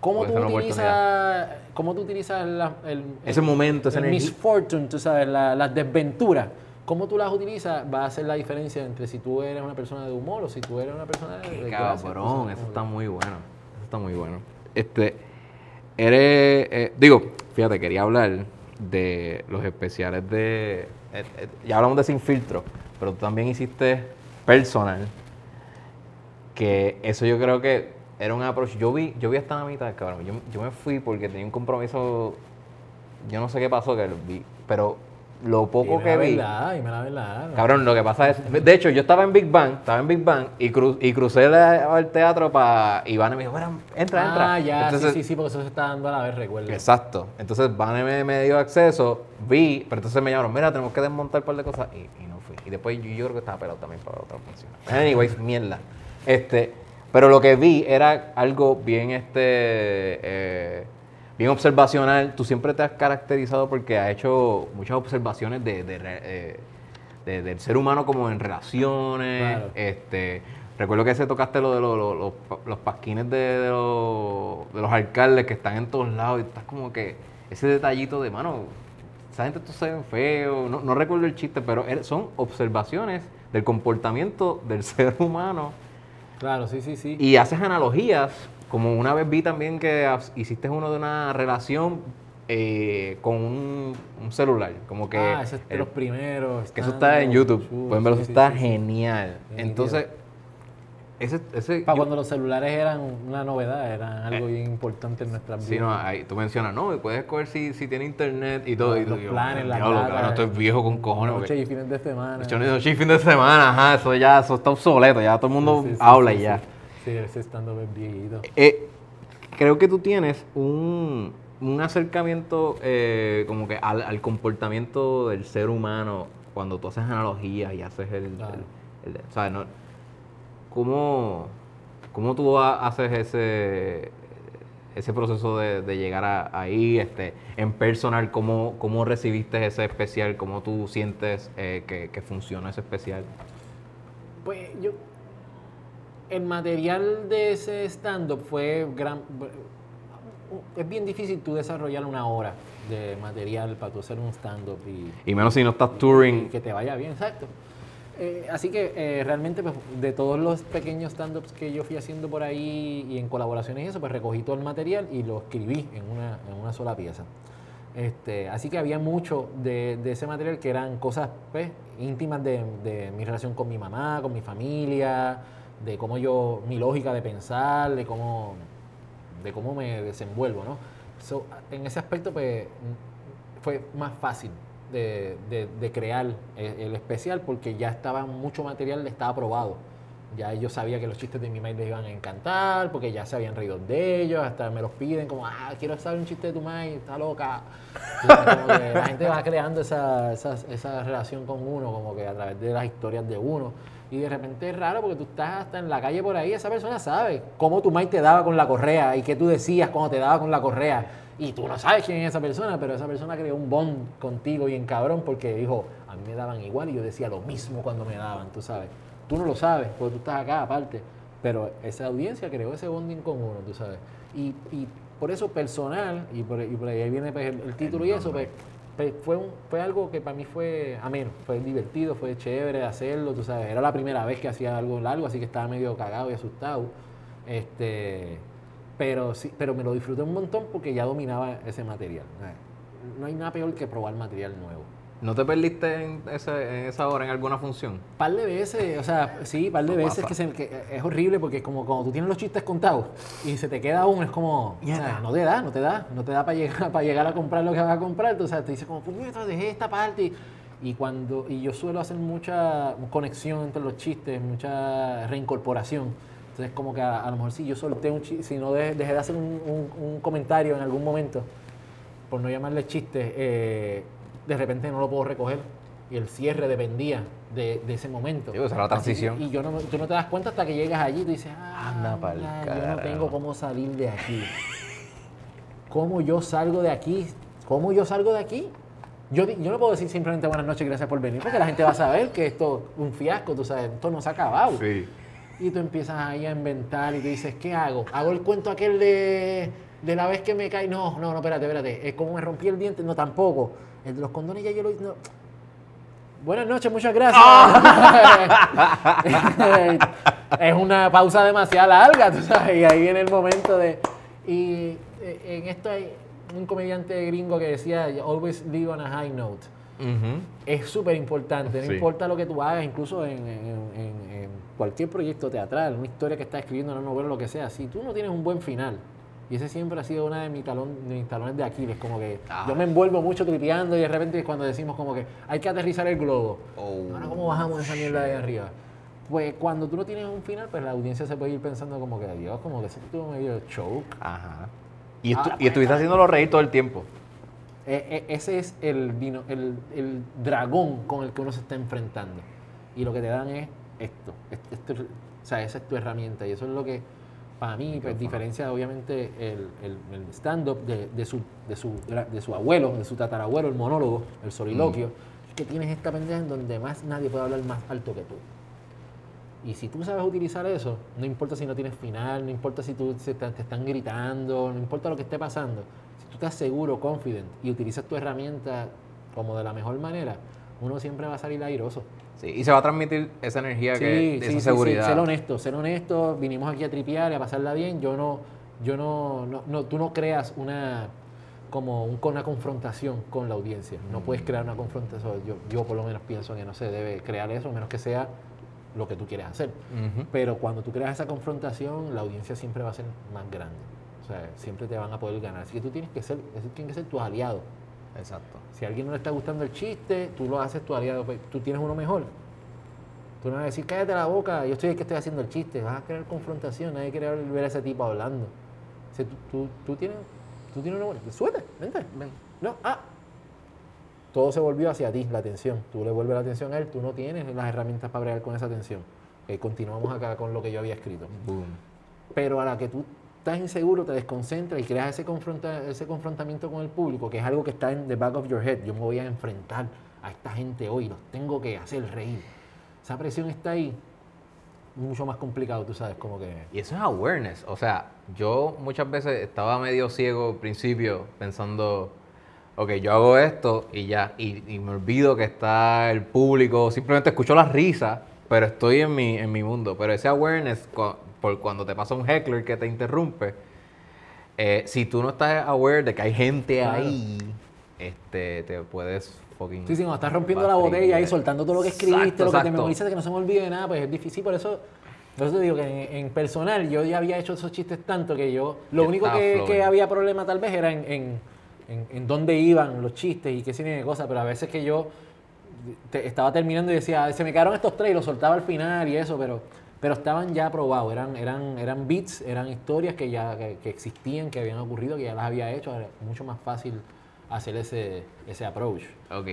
¿Cómo tú, utilizas, ¿Cómo tú utilizas la- el, Ese el- momento, esa el misfortune, tú sabes, la- las desventuras? ¿Cómo tú las utilizas? Va a hacer la diferencia entre si tú eres una persona de humor o si tú eres una persona de Qué cabrón, eso está muy bueno. Eso está muy bueno. Este, eres, eh, digo, fíjate, quería hablar de los especiales de, eh, eh, ya hablamos de Sin Filtro, pero tú también hiciste personal, que eso yo creo que era un approach. Yo vi, yo vi hasta la mitad, cabrón. Yo, yo me fui porque tenía un compromiso, yo no sé qué pasó que lo vi, pero lo poco Dime que la vi. verdad, dime la verdad. ¿no? Cabrón, lo que pasa es. De hecho, yo estaba en Big Bang, estaba en Big Bang y, cru- y crucé la- al teatro para. Y Vane me dijo, "Mira, entra, entra. Ah, ya, Entonces, sí, sí, sí, porque eso se está dando a la vez, recuerdo. Exacto. Entonces Vane me, me dio acceso, vi, pero entonces me llamaron, mira, tenemos que desmontar un par de cosas y, y no fui. Y después yo, yo creo que estaba pelado también para otra función. Anyways, mierda. Este, pero lo que vi era algo bien, este, eh, bien observacional. Tú siempre te has caracterizado porque has hecho muchas observaciones de, eh, de- del ser humano como en relaciones. Claro. Este, recuerdo que se tocaste lo de lo- lo- los, pa- los pasquines de, de los, de los alcaldes que están en todos lados y estás como que ese detallito de mano. Esa gente tú se ven feo, no, no recuerdo el chiste, pero er- son observaciones del comportamiento del ser humano Claro, sí, sí, sí. y haces analogías, como una vez vi también que hiciste uno de una relación eh, con un, un celular, como que, ah, ese es de los primeros. que eso está en YouTube, pueden verlo, sí, eso sí, está sí, sí. genial. Entonces, ese, ese Para yo- cuando los celulares eran una novedad, eran algo bien importante en nuestras Sí, vidas. no, ahí tú mencionas, no, y puedes escoger si, si tiene internet y todo. Los- y tú, los yo, planes, las diablo, datas, cabrón, esto es viejo con cojones. Noche y fines de semana. Noche y fin de semana, ajá, eso ya, eso está obsoleto, ya todo el mundo Sí, sí, sí, habla sí, y ya. Sí, ese stand-up es viejito. Eh, creo que tú tienes un, un acercamiento eh, como que al, al comportamiento del ser humano cuando tú haces analogías y haces el... Claro. el- el- ¿Sabes? No? ¿Cómo, ¿Cómo tú ha- haces ese, ese proceso de, de llegar a- ahí, este, en personal? ¿Cómo, ¿Cómo recibiste ese especial? ¿Cómo tú sientes eh, que, que funciona ese especial? Pues yo. El material de ese stand-up fue gran. Es bien difícil tú desarrollar una hora de material para tú hacer un stand-up y. Y menos si no estás touring. que te vaya bien, exacto. Eh, así que eh, realmente pues, de todos los pequeños stand-ups que yo fui haciendo por ahí y en colaboraciones y eso, pues recogí todo el material y lo escribí en una, en una sola pieza. Este, así que había mucho de, de ese material que eran cosas pues, íntimas de, de mi relación con mi mamá, con mi familia, de cómo yo, mi lógica de pensar, de cómo, de cómo me desenvuelvo, ¿no? So, en ese aspecto, pues, fue más fácil de, de- de crear el, especial porque ya estaba mucho material, estaba probado. Ya ellos sabían que los chistes de mi maíz les iban a encantar, porque ya se habían reído de ellos, hasta me los piden como, ah, quiero saber un chiste de tu maíz, está loca. Entonces, la gente va creando esa, esa, esa relación con uno, como que a través de las historias de uno. Y de repente es raro porque tú estás hasta en la calle por ahí, esa persona sabe cómo tu maíz te daba con la correa y qué tú decías cuando te daba con la correa. Y tú no sabes quién es esa persona, pero esa persona creó un bond contigo y en cabrón porque dijo, a mí me daban igual y yo decía lo mismo cuando me daban, tú sabes. Tú no lo sabes porque tú estás acá aparte, pero esa audiencia creó ese bonding con uno, tú sabes. Y, y por eso personal, y por, y por ahí viene pues, el, el título y eso, pues, fue, un- fue algo que para mí fue ameno, fue divertido, fue chévere hacerlo, tú sabes. Era la primera vez que hacía algo largo, así que estaba medio cagado y asustado. Este, pero sí, pero me lo disfruté un montón porque ya dominaba ese material. No hay nada peor que probar material nuevo. ¿No te perdiste en, ese- en esa hora en alguna función? par de veces, o sea, sí, par de No veces que, se- que es horrible porque es como cuando tú tienes los chistes contados y se te queda uno, es como, o sea, no te da, no te da, no te da para llegar, para llegar a comprar lo que vas a comprar, tú, o sea, te dices como, puñeta, dejé esta parte y, y cuando, y yo suelo hacer mucha conexión entre los chistes, mucha reincorporación, entonces como que a, a lo mejor si yo solté un chiste, si no de- dejé de hacer un, un- un comentario en algún momento, por no llamarle chiste, eh, de repente no lo puedo recoger. Y el cierre dependía de, de ese momento. Sí, pues, era la Así transición. que- y yo no, tú no te das cuenta hasta que llegas allí y tú dices, ah, Anda pa'l yo carajo". no tengo cómo salir de aquí. ¿Cómo yo salgo de aquí? ¿Cómo yo salgo de aquí? Yo, yo no puedo decir simplemente buenas noches, gracias por venir, porque la gente va a saber que esto es un fiasco, tú sabes, esto no se ha acabado. Sí. Y tú empiezas ahí a inventar y tú dices, ¿qué hago? ¿Hago el cuento aquel de, de la vez que me caí? No, no, no, espérate, espérate. Es como me rompí el diente. No, tampoco. El de los condones ya yo lo hice. no. Buenas noches, muchas gracias. es una pausa demasiado larga, tú sabes. Y ahí viene el momento de... Y eh, en esto hay un comediante gringo que decía, always live on a high note es súper importante, no Sí. importa lo que tú hagas, incluso en, en- en- en cualquier proyecto teatral, una historia que estás escribiendo, una novela, lo que sea, si tú no tienes un buen final, y ese siempre ha sido una de, mis talón- de mis talones de Aquiles, como que Ah. yo me envuelvo mucho tripeando y de repente cuando decimos como que hay que aterrizar el globo. Oh. Ahora, ¿cómo bajamos esa mierda de ahí arriba? Pues cuando tú no tienes un final, pues la audiencia se puede ir pensando como que, Dios, como que se tuvo medio choke. Ajá. Y, estu- Ahora, y pues, estuviste haciéndolo reír todo el tiempo. E- e- ese es el, el, el dragón con el que uno se está enfrentando. Y lo que te dan es esto. Est- esto es- o sea, esa es tu herramienta. Y eso es lo que, para mí, pues, diferencia obviamente el, el- el stand-up de, de su, de, su, de su abuelo, de su tatarabuelo, el monólogo, el soliloquio. Es que tienes esta pendeja en donde más nadie puede hablar más alto que tú. Y si tú sabes utilizar eso, no importa si no tienes final, no importa si tú, te, te están gritando, no importa lo que esté pasando, si tú estás seguro, confident y utilizas tu herramienta como de la mejor manera, uno siempre va a salir airoso. Sí, y se va a transmitir esa energía, que, esa seguridad. ser honesto, ser honesto, vinimos aquí a tripear y a pasarla bien, yo no, yo no, no, no- tú no creas una como un- una confrontación con la audiencia, no Mm. puedes crear una confrontación, yo, yo por lo menos pienso que no se debe crear eso, a menos que sea lo que tú quieres hacer. Pero cuando tú creas esa confrontación, la audiencia siempre va a ser más grande. O sea, siempre te van a poder ganar. Así que tú tienes que ser, ese tiene que ser tu aliado. Exacto. Si a alguien no le está gustando el chiste, tú lo haces tu aliado, tú tienes uno mejor. Tú no vas a decir, cállate la boca, yo estoy el que estoy haciendo el chiste. Vas a crear confrontación, nadie quiere ver a ese tipo hablando. O sea, tú, tú, tú tienes, tú tienes uno, suéltate, vente, ven. No, ah. Todo se volvió hacia ti, la atención. Tú le vuelves la atención a él, tú no tienes las herramientas para bregar con esa atención. Ok, continuamos acá con lo que yo había escrito. Boom. Pero a la que tú estás inseguro, te desconcentras y creas ese, confronta, ese confrontamiento con el público, que es algo que está en the back of your head. Yo me voy a enfrentar a esta gente hoy, los tengo que hacer reír. Esa presión está ahí, mucho más complicado, tú sabes, como que... Y eso es awareness. O sea, yo muchas veces estaba medio ciego al principio pensando, ok, yo hago esto y ya, y, y me olvido que está el público, simplemente escucho las risas, pero estoy en mi, en mi mundo. Pero ese awareness, por cuando te pasa un heckler que te interrumpe, eh, si tú no estás aware de que hay gente Claro. ahí, este, te puedes fucking... Sí, sí, cuando estás rompiendo la botella y soltando todo lo que escribiste, Exacto, lo que te exacto. memorizaste, que no se me olvide de nada, pues es difícil. Por eso, por eso te digo que en, en personal yo ya había hecho esos chistes tanto que yo, lo único que, que había problema tal vez era en, en en, en dónde iban los chistes y qué cine de cosas, pero a veces que yo te- estaba terminando y decía, "Ay, se me quedaron estos tres y los soltaba al final y eso, pero, pero estaban ya probados, eran, eran, eran beats, eran historias que ya que, que existían, que habían ocurrido, que ya las había hecho, era mucho más fácil hacer ese, ese approach. Ok.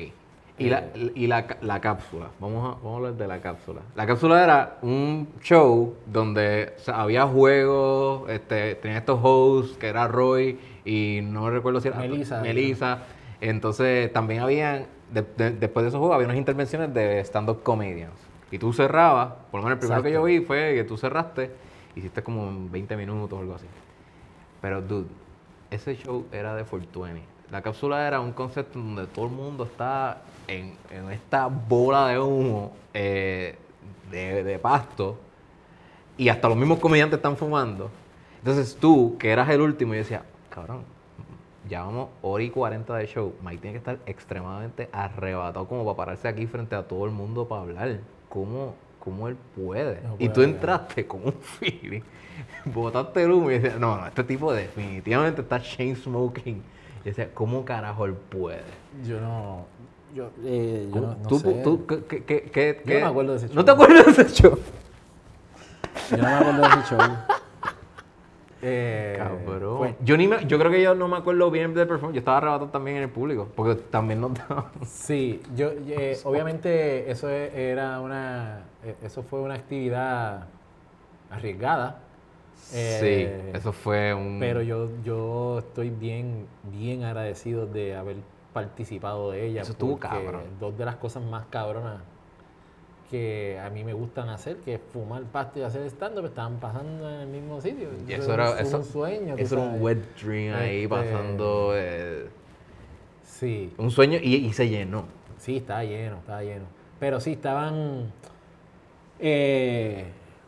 Y, la, y la, la cápsula, vamos a, vamos a hablar de la cápsula. La cápsula era un show donde o sea, había juegos, este, tenía estos hosts, que era Roy y no recuerdo si era Melissa. Melissa. Entonces también habían, de- de- después de esos juegos, había unas intervenciones de stand-up comedians. Y tú cerrabas, por lo menos el primero que yo vi fue que tú cerraste, hiciste como 20 minutos o algo así. Pero, dude, ese show era de 420. La cápsula era un concepto donde todo el mundo está en, en esta bola de humo eh, de, de pasto y hasta los mismos comediantes están fumando. Entonces tú, que eras el último, y decía, cabrón, ya vamos hora y 40 de show. Mike tiene que estar extremadamente arrebatado como para pararse aquí frente a todo el mundo para hablar. ¿Cómo, cómo él puede? No y puede tú hablar. entraste con un feeling, botaste el humo y decías, no, no, este tipo definitivamente está chain smoking. Y decía, ¿cómo carajo él puede? Yo no, yo, eh, yo no, no ¿Tú, sé. tú- qué- qué- qué- qué- Yo no me acuerdo de ese ¿No show. te acuerdas de ese show? Yo no me acuerdo de ese show. Eh, Cabrón. pues, yo, ni me- yo creo que yo no me acuerdo bien del performance. Yo estaba arrebatado también en el público. Porque también no estaba. Sí, yo, eh, obviamente eso e- era una, eh, eso fue una actividad arriesgada. eh, sí, eso fue un. Pero yo, yo estoy bien, bien agradecido de haber participado de ella. Eso estuvo cabrón. Dos de las cosas más cabronas que a mí me gustan hacer, que es fumar pasto y hacer stand-up, estaban pasando en el mismo sitio. Y Eso era, eso, un sueño. eso era un wet dream ahí Este, pasando. eh, Sí. un sueño y, y se llenó. Sí, estaba lleno, estaba lleno. Pero sí, estaban. eh,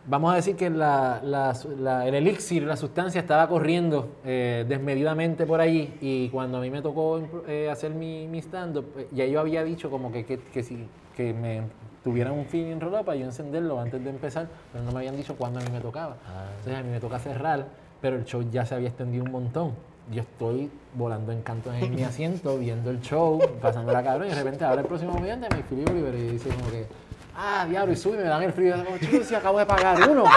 vamos a decir que la- la- la- el elixir, la sustancia, estaba corriendo eh, desmedidamente por allí. Y cuando a mí me tocó eh, hacer mi, mi stand-up, ya yo había dicho como que, que, que si que me tuvieran un feeling roll para yo encenderlo antes de empezar, pero no me habían dicho cuándo a mí me tocaba. Entonces a mí me toca cerrar, pero el show ya se había extendido un montón. Yo estoy volando en cantos en mi asiento, viendo el show, pasando la cabrón, y de repente ahora el próximo comediante me Philip Oliver y dice como que, ah, diablo, y sube me dan el frío. Y como, chicos, si acabo de pagar uno.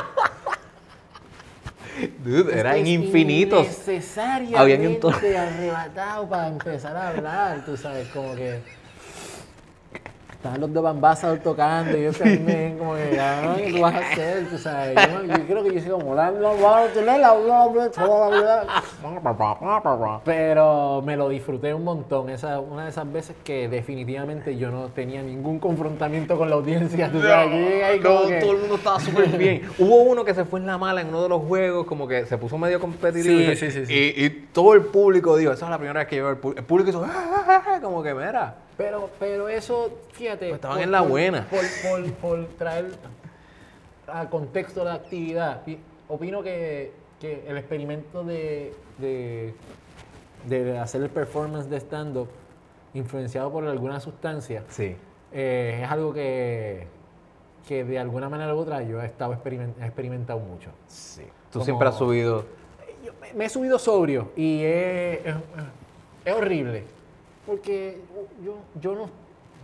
Dude, eran infinitos. Necesariamente Habían todo- arrebatado para empezar a hablar, tú sabes, como que estaban los de Bambasa tocando, y yo también, como que, ah, ¿qué tú vas a hacer? Tú sabes, yo, yo creo que yo soy como, la, bla, bla, pero me lo disfruté un montón. Esa una de esas veces que definitivamente yo no tenía ningún confrontamiento con la audiencia. ¿tú sabes? Ahí como no, que... todo el mundo estaba súper bien. Hubo uno que se fue en la mala en uno de los juegos, como que se puso medio competitivo. Sí, y, sí, sí, y, y, todo el público dijo, esa es la primera vez que yo veo el público. El público hizo, ¡Ah, ah, ah", ah" como que, mira. Pero, pero eso, fíjate. Pues estaban en la buena. Por, por- por traer al contexto la actividad, pi- opino que, que el experimento de, de, de hacer el performance de stand-up influenciado por alguna sustancia Sí. eh, es algo que, que de alguna manera u otra yo he estado experiment- he experimentado mucho. Sí. Tú Como- siempre has subido. Yo me- me he subido sobrio y es, es- es horrible. Porque yo, yo no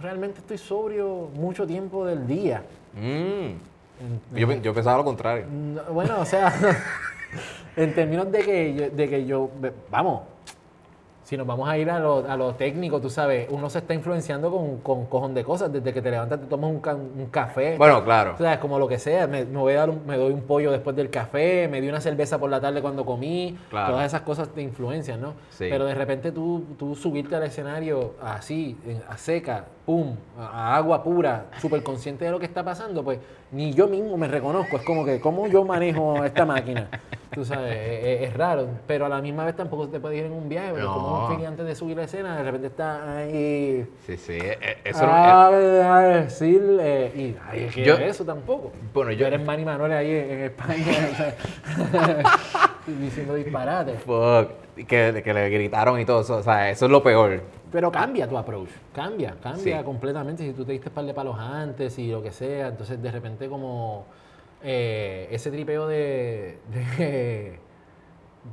realmente estoy sobrio mucho tiempo del día. Mm. Yo, yo pensaba lo contrario. No, bueno, o sea, en términos de que yo, de que yo vamos, si nos vamos a ir a lo, a lo técnico, tú sabes, uno se está influenciando con, con cojón de cosas. Desde que te levantas, te tomas un, ca- un café. Bueno, claro. O sea, como lo que sea, me, me voy a dar un- me doy un pollo después del café, me di una cerveza por la tarde cuando comí, Claro. todas esas cosas te influencian, ¿no? Sí. Pero de repente tú, tú subirte al escenario así, en- a seca, pum, a, a agua pura, súper consciente de lo que está pasando, pues ni yo mismo me reconozco, es como que, ¿cómo yo manejo esta máquina? Tú sabes, es, es- es raro, pero a la misma vez tampoco se te puede ir en un viaje, porque No. como un antes de subir la escena, de repente está ahí... Sí, sí. e- e- Eso era- Ah, a decir, eh, y nadie quiere Yo- eso tampoco. Bueno, yo- eres Manny Manuel ahí en, en España, diciendo disparates. Fuck. Que, que le gritaron y todo eso. O sea, eso es lo peor. Pero cambia tu approach, cambia, cambia Sí. completamente. Si tú te diste un par de palos antes y lo que sea, entonces de repente como eh, ese tripeo de, de,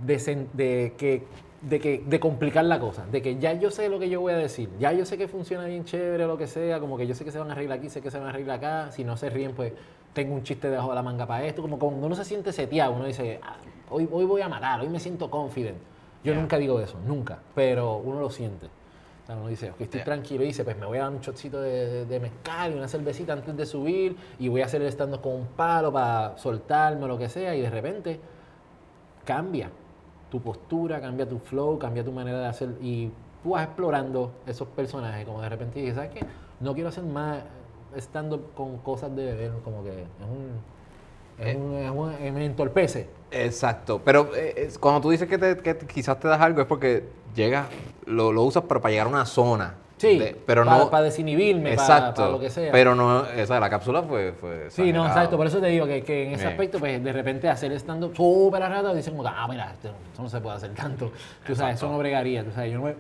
de sen- de que de que de complicar la cosa, de que ya yo sé lo que yo voy a decir, ya yo sé que funciona bien chévere o lo que sea, como que yo sé que se van a arreglar aquí, sé que se van a arreglar acá, si no se ríen pues tengo un chiste debajo de la manga para esto, como cuando uno se siente seteado, uno dice, "Ah, hoy, hoy voy a matar, hoy me siento confident. Yo nunca digo eso, nunca, pero uno lo siente. O sea, uno dice, ok, estoy tranquilo y dice, pues me voy a dar un shotcito de, de- de mezcal y una cervecita antes de subir y voy a hacer el stand con un palo para soltarme o lo que sea y de repente cambia tu postura, cambia tu flow, cambia tu manera de hacer y tú vas explorando esos personajes, como de repente dices, ¿sabes qué? No quiero hacer más estando con cosas de beber, como que es un... Es un, es un- eh, me entorpece. Exacto, pero eh, cuando tú dices que, te- que quizás te das algo es porque llegas, lo, lo usas pero para llegar a una zona. Sí, de- pero para, no. para desinhibirme, exacto. para, lo que sea. Pero no, esa la cápsula fue. fue Sí, no, exacto. Por eso te digo que, que en ese Bien. aspecto, pues de repente hacer stand-up súper rato, dicen como, que, ah, mira, esto, no se puede hacer tanto. Tú sabes, eso no bregaría. Tú sabes, yo no me,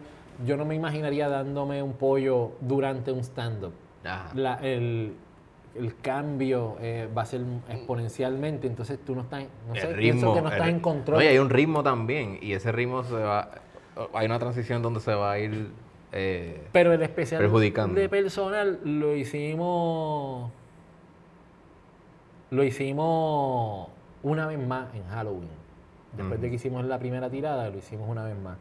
yo no me imaginaría dándome un pollo durante un stand-up. Ajá. La- el, el cambio eh, va a ser exponencialmente, entonces tú no estás, no sé, pienso que no estás en control. Y hay un ritmo también. Y ese ritmo se va. Hay una transición donde se va a ir. eh, Pero el especial Perjudicando. de personal lo hicimos. Lo hicimos una vez más en Halloween. Después de que hicimos la primera tirada, lo hicimos una vez más.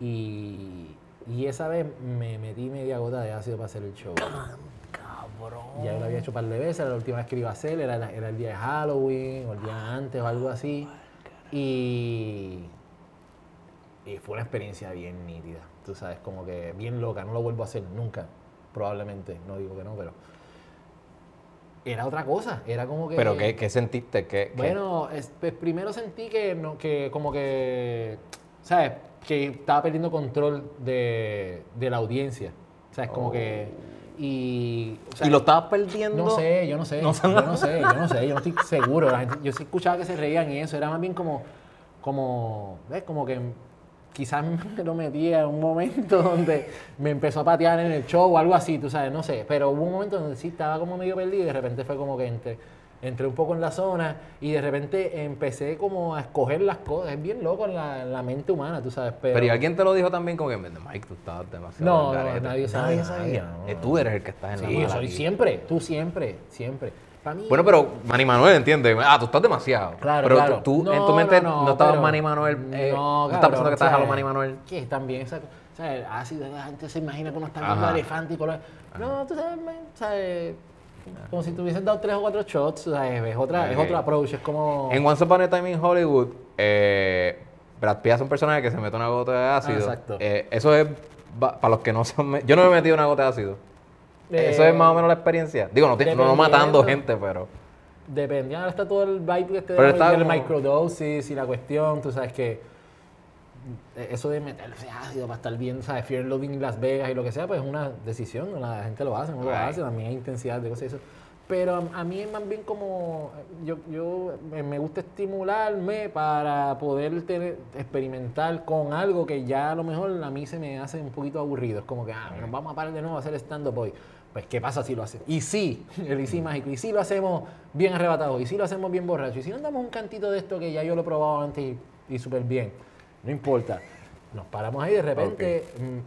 Y, y esa vez me metí media gota de ácido para hacer el show. Ya yo lo había hecho un par de veces, era la última vez que lo iba a hacer, era, era el día de Halloween, o el día antes, o algo así. Y, y fue una experiencia bien nítida, tú sabes, como que bien loca, no lo vuelvo a hacer nunca, probablemente, no digo que no, pero era otra cosa, era como que... pero ¿qué, qué sentiste? ¿Qué, qué- Bueno, es- pues, primero sentí que, no, que como que, ¿sabes? Que estaba perdiendo control de, de la audiencia, ¿sabes? Como que... Y, o sea, ¿Y lo estabas perdiendo? no sé, yo no sé. No yo no sé, yo no sé, yo no estoy seguro. La gente- yo sí escuchaba que se reían y eso, era más bien como, como, ¿ves? Como que quizás me lo metía en un momento donde me empezó a patear en el show o algo así, tú sabes, no sé. Pero hubo un momento donde sí estaba como medio perdido y de repente fue como que entré, entré un poco en la zona y de repente empecé como a escoger las cosas. Es bien loco en la, la mente humana, tú sabes. Pero, Pero ¿y alguien te lo dijo también como que, Mike, tú estabas demasiado No, no, garete"? nadie sabe, nadie, no, Eh, no. Tú eres el que estás en la Sí, mala soy aquí. siempre, tú siempre, siempre. Mí, Bueno, pero Manny Manuel, ¿entiendes? Ah, tú estás demasiado. Claro, pero claro. tú, en tu mente no, estabas pero- Manny Manuel. eh, no, no, estás pensando que estás a lo. Manny Manuel. Que también, esa, ¿sabes? Ácido, la gente se imagina que uno está viendo elefante y color. No, tú sabes, man, ¿sabes? Como si te hubiesen dado tres o cuatro shots, ¿sabes? Es, otra, es otro approach, es como... En Once Upon a Time in Hollywood, eh, Brad Pitt hace un personaje que se mete una gota de ácido. exacto. Eh, eso es, para los que no son... me- Yo no me he metido una gota de ácido. Eh, eso es más o menos la experiencia. Digo, no, no, no matando gente, pero... Dependiendo, ahora está todo el vibe que te Pero está como- microdosis y la cuestión, tú sabes que eh, eso de meterse ácido para estar viendo, ¿sabes? Fear en Las Vegas y lo que sea, pues es una decisión, la gente lo hace, no lo Right. hace, también hay intensidad de cosas y eso. Pero a, a mí es más bien como, yo, yo me- me gusta estimularme para poder tener, experimentar con algo que ya a lo mejor a mí se me hace un poquito aburrido. Es como que, ah, nos vamos a parar de nuevo a hacer stand-up hoy. Pues, ¿qué pasa si lo hacemos? Y sí, el y sí mágico. Y si lo hacemos bien arrebatado. Y si lo hacemos bien borracho. Y si nos damos un cantito de esto que ya yo lo he probado antes y, y súper bien. No importa. Nos paramos ahí de repente.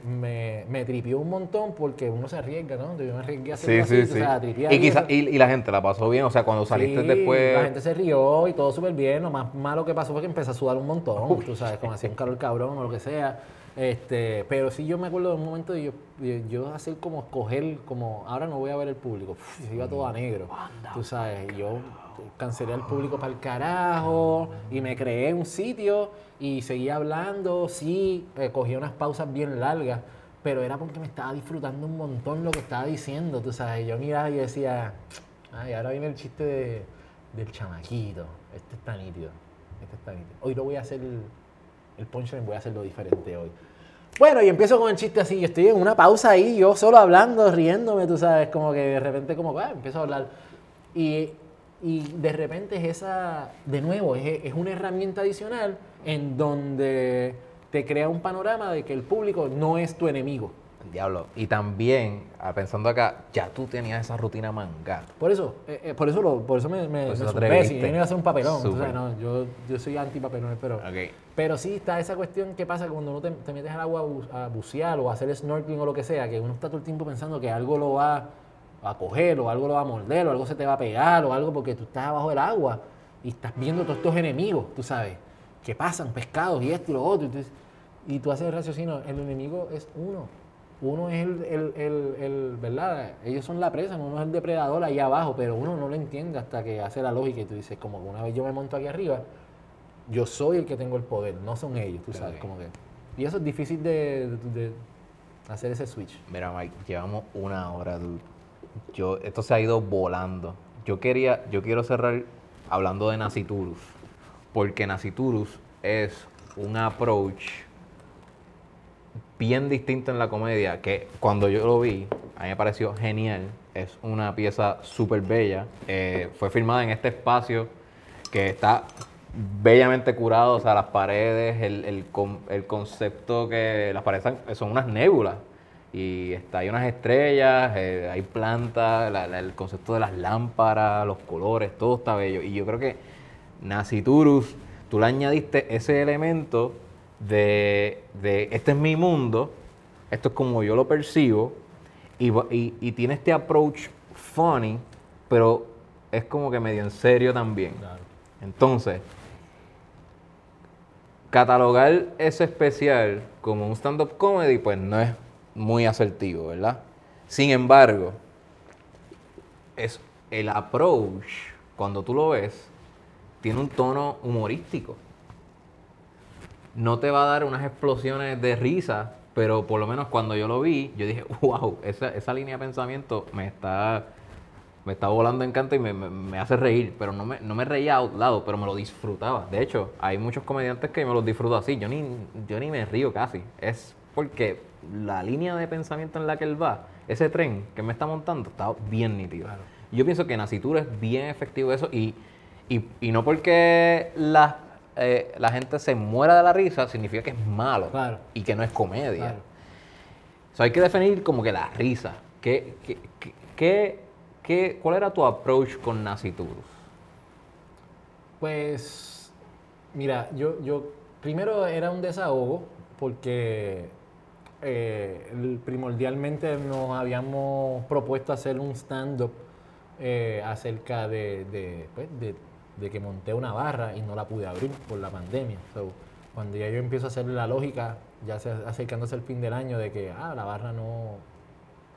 Me, me tripió un montón porque uno se arriesga, ¿no? Yo me arriesgué a hacerlo Sí, sí, o sí. sea, Y, quizá- y, y la gente la pasó bien, o sea, cuando saliste después... La gente se rió y todo súper bien. Lo más malo que pasó fue que empecé a sudar un montón, tú sabes, como hacía un calor cabrón o lo que sea. Este, pero sí yo me acuerdo de un momento de yo, de yo hacer como escoger, como ahora no voy a ver el público, Uf, se iba todo a negro, tú sabes, y yo cancelé al público para el carajo y me creé un sitio y seguía hablando, sí, eh, cogía unas pausas bien largas, pero era porque me estaba disfrutando un montón lo que estaba diciendo, tú sabes, yo miraba y decía, ay, ahora viene el chiste de- del chamaquito, este está nítido, este está nítido, hoy lo voy a hacer el punchline voy a hacerlo diferente hoy. Bueno, y empiezo con el chiste así, yo estoy en una pausa ahí, yo solo hablando, riéndome, tú sabes, como que de repente como, ah, empiezo a hablar. Y, y de repente es esa, de nuevo, es, es una herramienta adicional en donde te crea un panorama de que el público no es tu enemigo. Diablo. Y también, ah, pensando acá, ya tú tenías esa rutina manga. Por eso, eh, eh, por eso, lo, por eso me, me, Por eso me si yo no iba a hacer un papelón. no, yo, yo soy anti papelones, pero, Ok. pero sí está esa cuestión que pasa cuando uno te, te metes al agua a, bu- a bucear o a hacer snorkeling o lo que sea, que uno está todo el tiempo pensando que algo lo va a coger o algo lo va a morder o algo se te va a pegar o algo porque tú estás abajo del agua y estás viendo todos estos enemigos, tú sabes, que pasan, pescados y esto y lo otro. Y tú, y tú haces el raciocinio, el enemigo es uno. Uno es el, el, el, el- ¿verdad? Ellos son la presa, uno es el depredador ahí abajo, pero uno no lo entiende hasta que hace la lógica y tú dices, como que una vez yo me monto aquí arriba, yo soy el que tengo el poder, no son ellos, tú sabes, como que... Y eso es difícil de, de- de hacer ese switch. Mira, Mike, llevamos una hora, dude. Yo, esto se ha ido volando. Yo quería, yo quiero cerrar hablando de Naciturus. Porque Naciturus es un approach bien distinto en la comedia. Que cuando yo lo vi, a mí me pareció genial. Es una pieza súper bella. Eh, fue filmada en este espacio que está bellamente curado, o sea, las paredes, el, el el concepto que las paredes son- son unas nébulas y está, hay unas estrellas, eh, hay plantas, la- la- el concepto de las lámparas, los colores, todo está bello. Y yo creo que Naciturus, tú le añadiste ese elemento de, de este es mi mundo, esto es como yo lo percibo, y, y, y tiene este approach funny, pero es como que medio en serio también. Entonces, catalogar ese especial como un stand-up comedy, pues no es muy asertivo, ¿verdad? Sin embargo, es el approach, cuando tú lo ves, tiene un tono humorístico. No te va a dar unas explosiones de risa, pero por lo menos cuando yo lo vi, yo dije, wow, esa, esa línea de pensamiento me está, me está volando en canto y me, me- me hace reír, pero no me, no me reía out loud, pero me lo disfrutaba. De hecho, hay muchos comediantes que me los disfruto así, yo ni, yo ni me río casi. Es porque la línea de pensamiento en la que él va, ese tren que me está montando, está bien nítido. Yo pienso que Nacitura es bien efectivo eso y, y, y no porque la, eh, la gente se muera de la risa significa que es malo Claro. y que no es comedia. Claro. So, hay que definir como que la risa. ¿Qué, qué, qué- qué- qué- cuál era tu approach con Naciturus? Pues, mira, yo, yo primero era un desahogo porque eh, primordialmente nos habíamos propuesto hacer un stand-up eh, acerca de, de, pues, de- que monté una barra y no la pude abrir por la pandemia. So, cuando ya yo empiezo a hacer la lógica, ya se, acercándose el fin del año, de que ah, la barra no,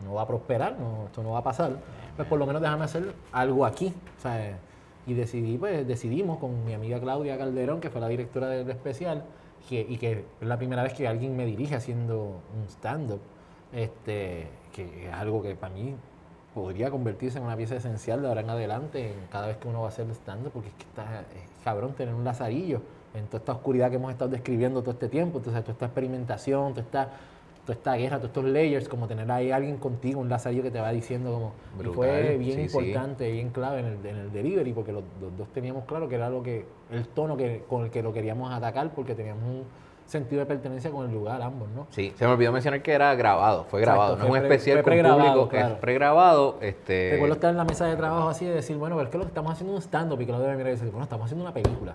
no va a prosperar, no, esto no va a pasar, pues por lo menos déjame hacer algo aquí. sea, Y decidí, pues decidimos con mi amiga Claudia Calderón, que fue la directora del especial, que- y que es la primera vez que alguien me dirige haciendo un stand-up, este, que es algo que para mí podría convertirse en una pieza esencial de ahora en adelante, en cada vez que uno va a hacer stand-up, porque es que está es cabrón tener un lazarillo en toda esta oscuridad que hemos estado describiendo todo este tiempo, entonces toda esta experimentación, toda esta, toda esta guerra, todos estos layers, como tener ahí alguien contigo, un lazarillo que te va diciendo como... y fue bien sí, sí. importante, bien clave en el, en el delivery, porque los, los dos teníamos claro que era lo que el tono que, con el que lo queríamos atacar, porque teníamos un sentido de pertenencia con el lugar ambos, ¿no? Sí, se me olvidó mencionar que era grabado, fue grabado, Exacto, no es un fue pre- especial con público, claro. es pregrabado. Este, Recuerdo estar en la mesa de trabajo así de decir, bueno, pero es que lo que estamos haciendo es un stand-up y que lo debe mirar y decir, bueno, estamos haciendo una película.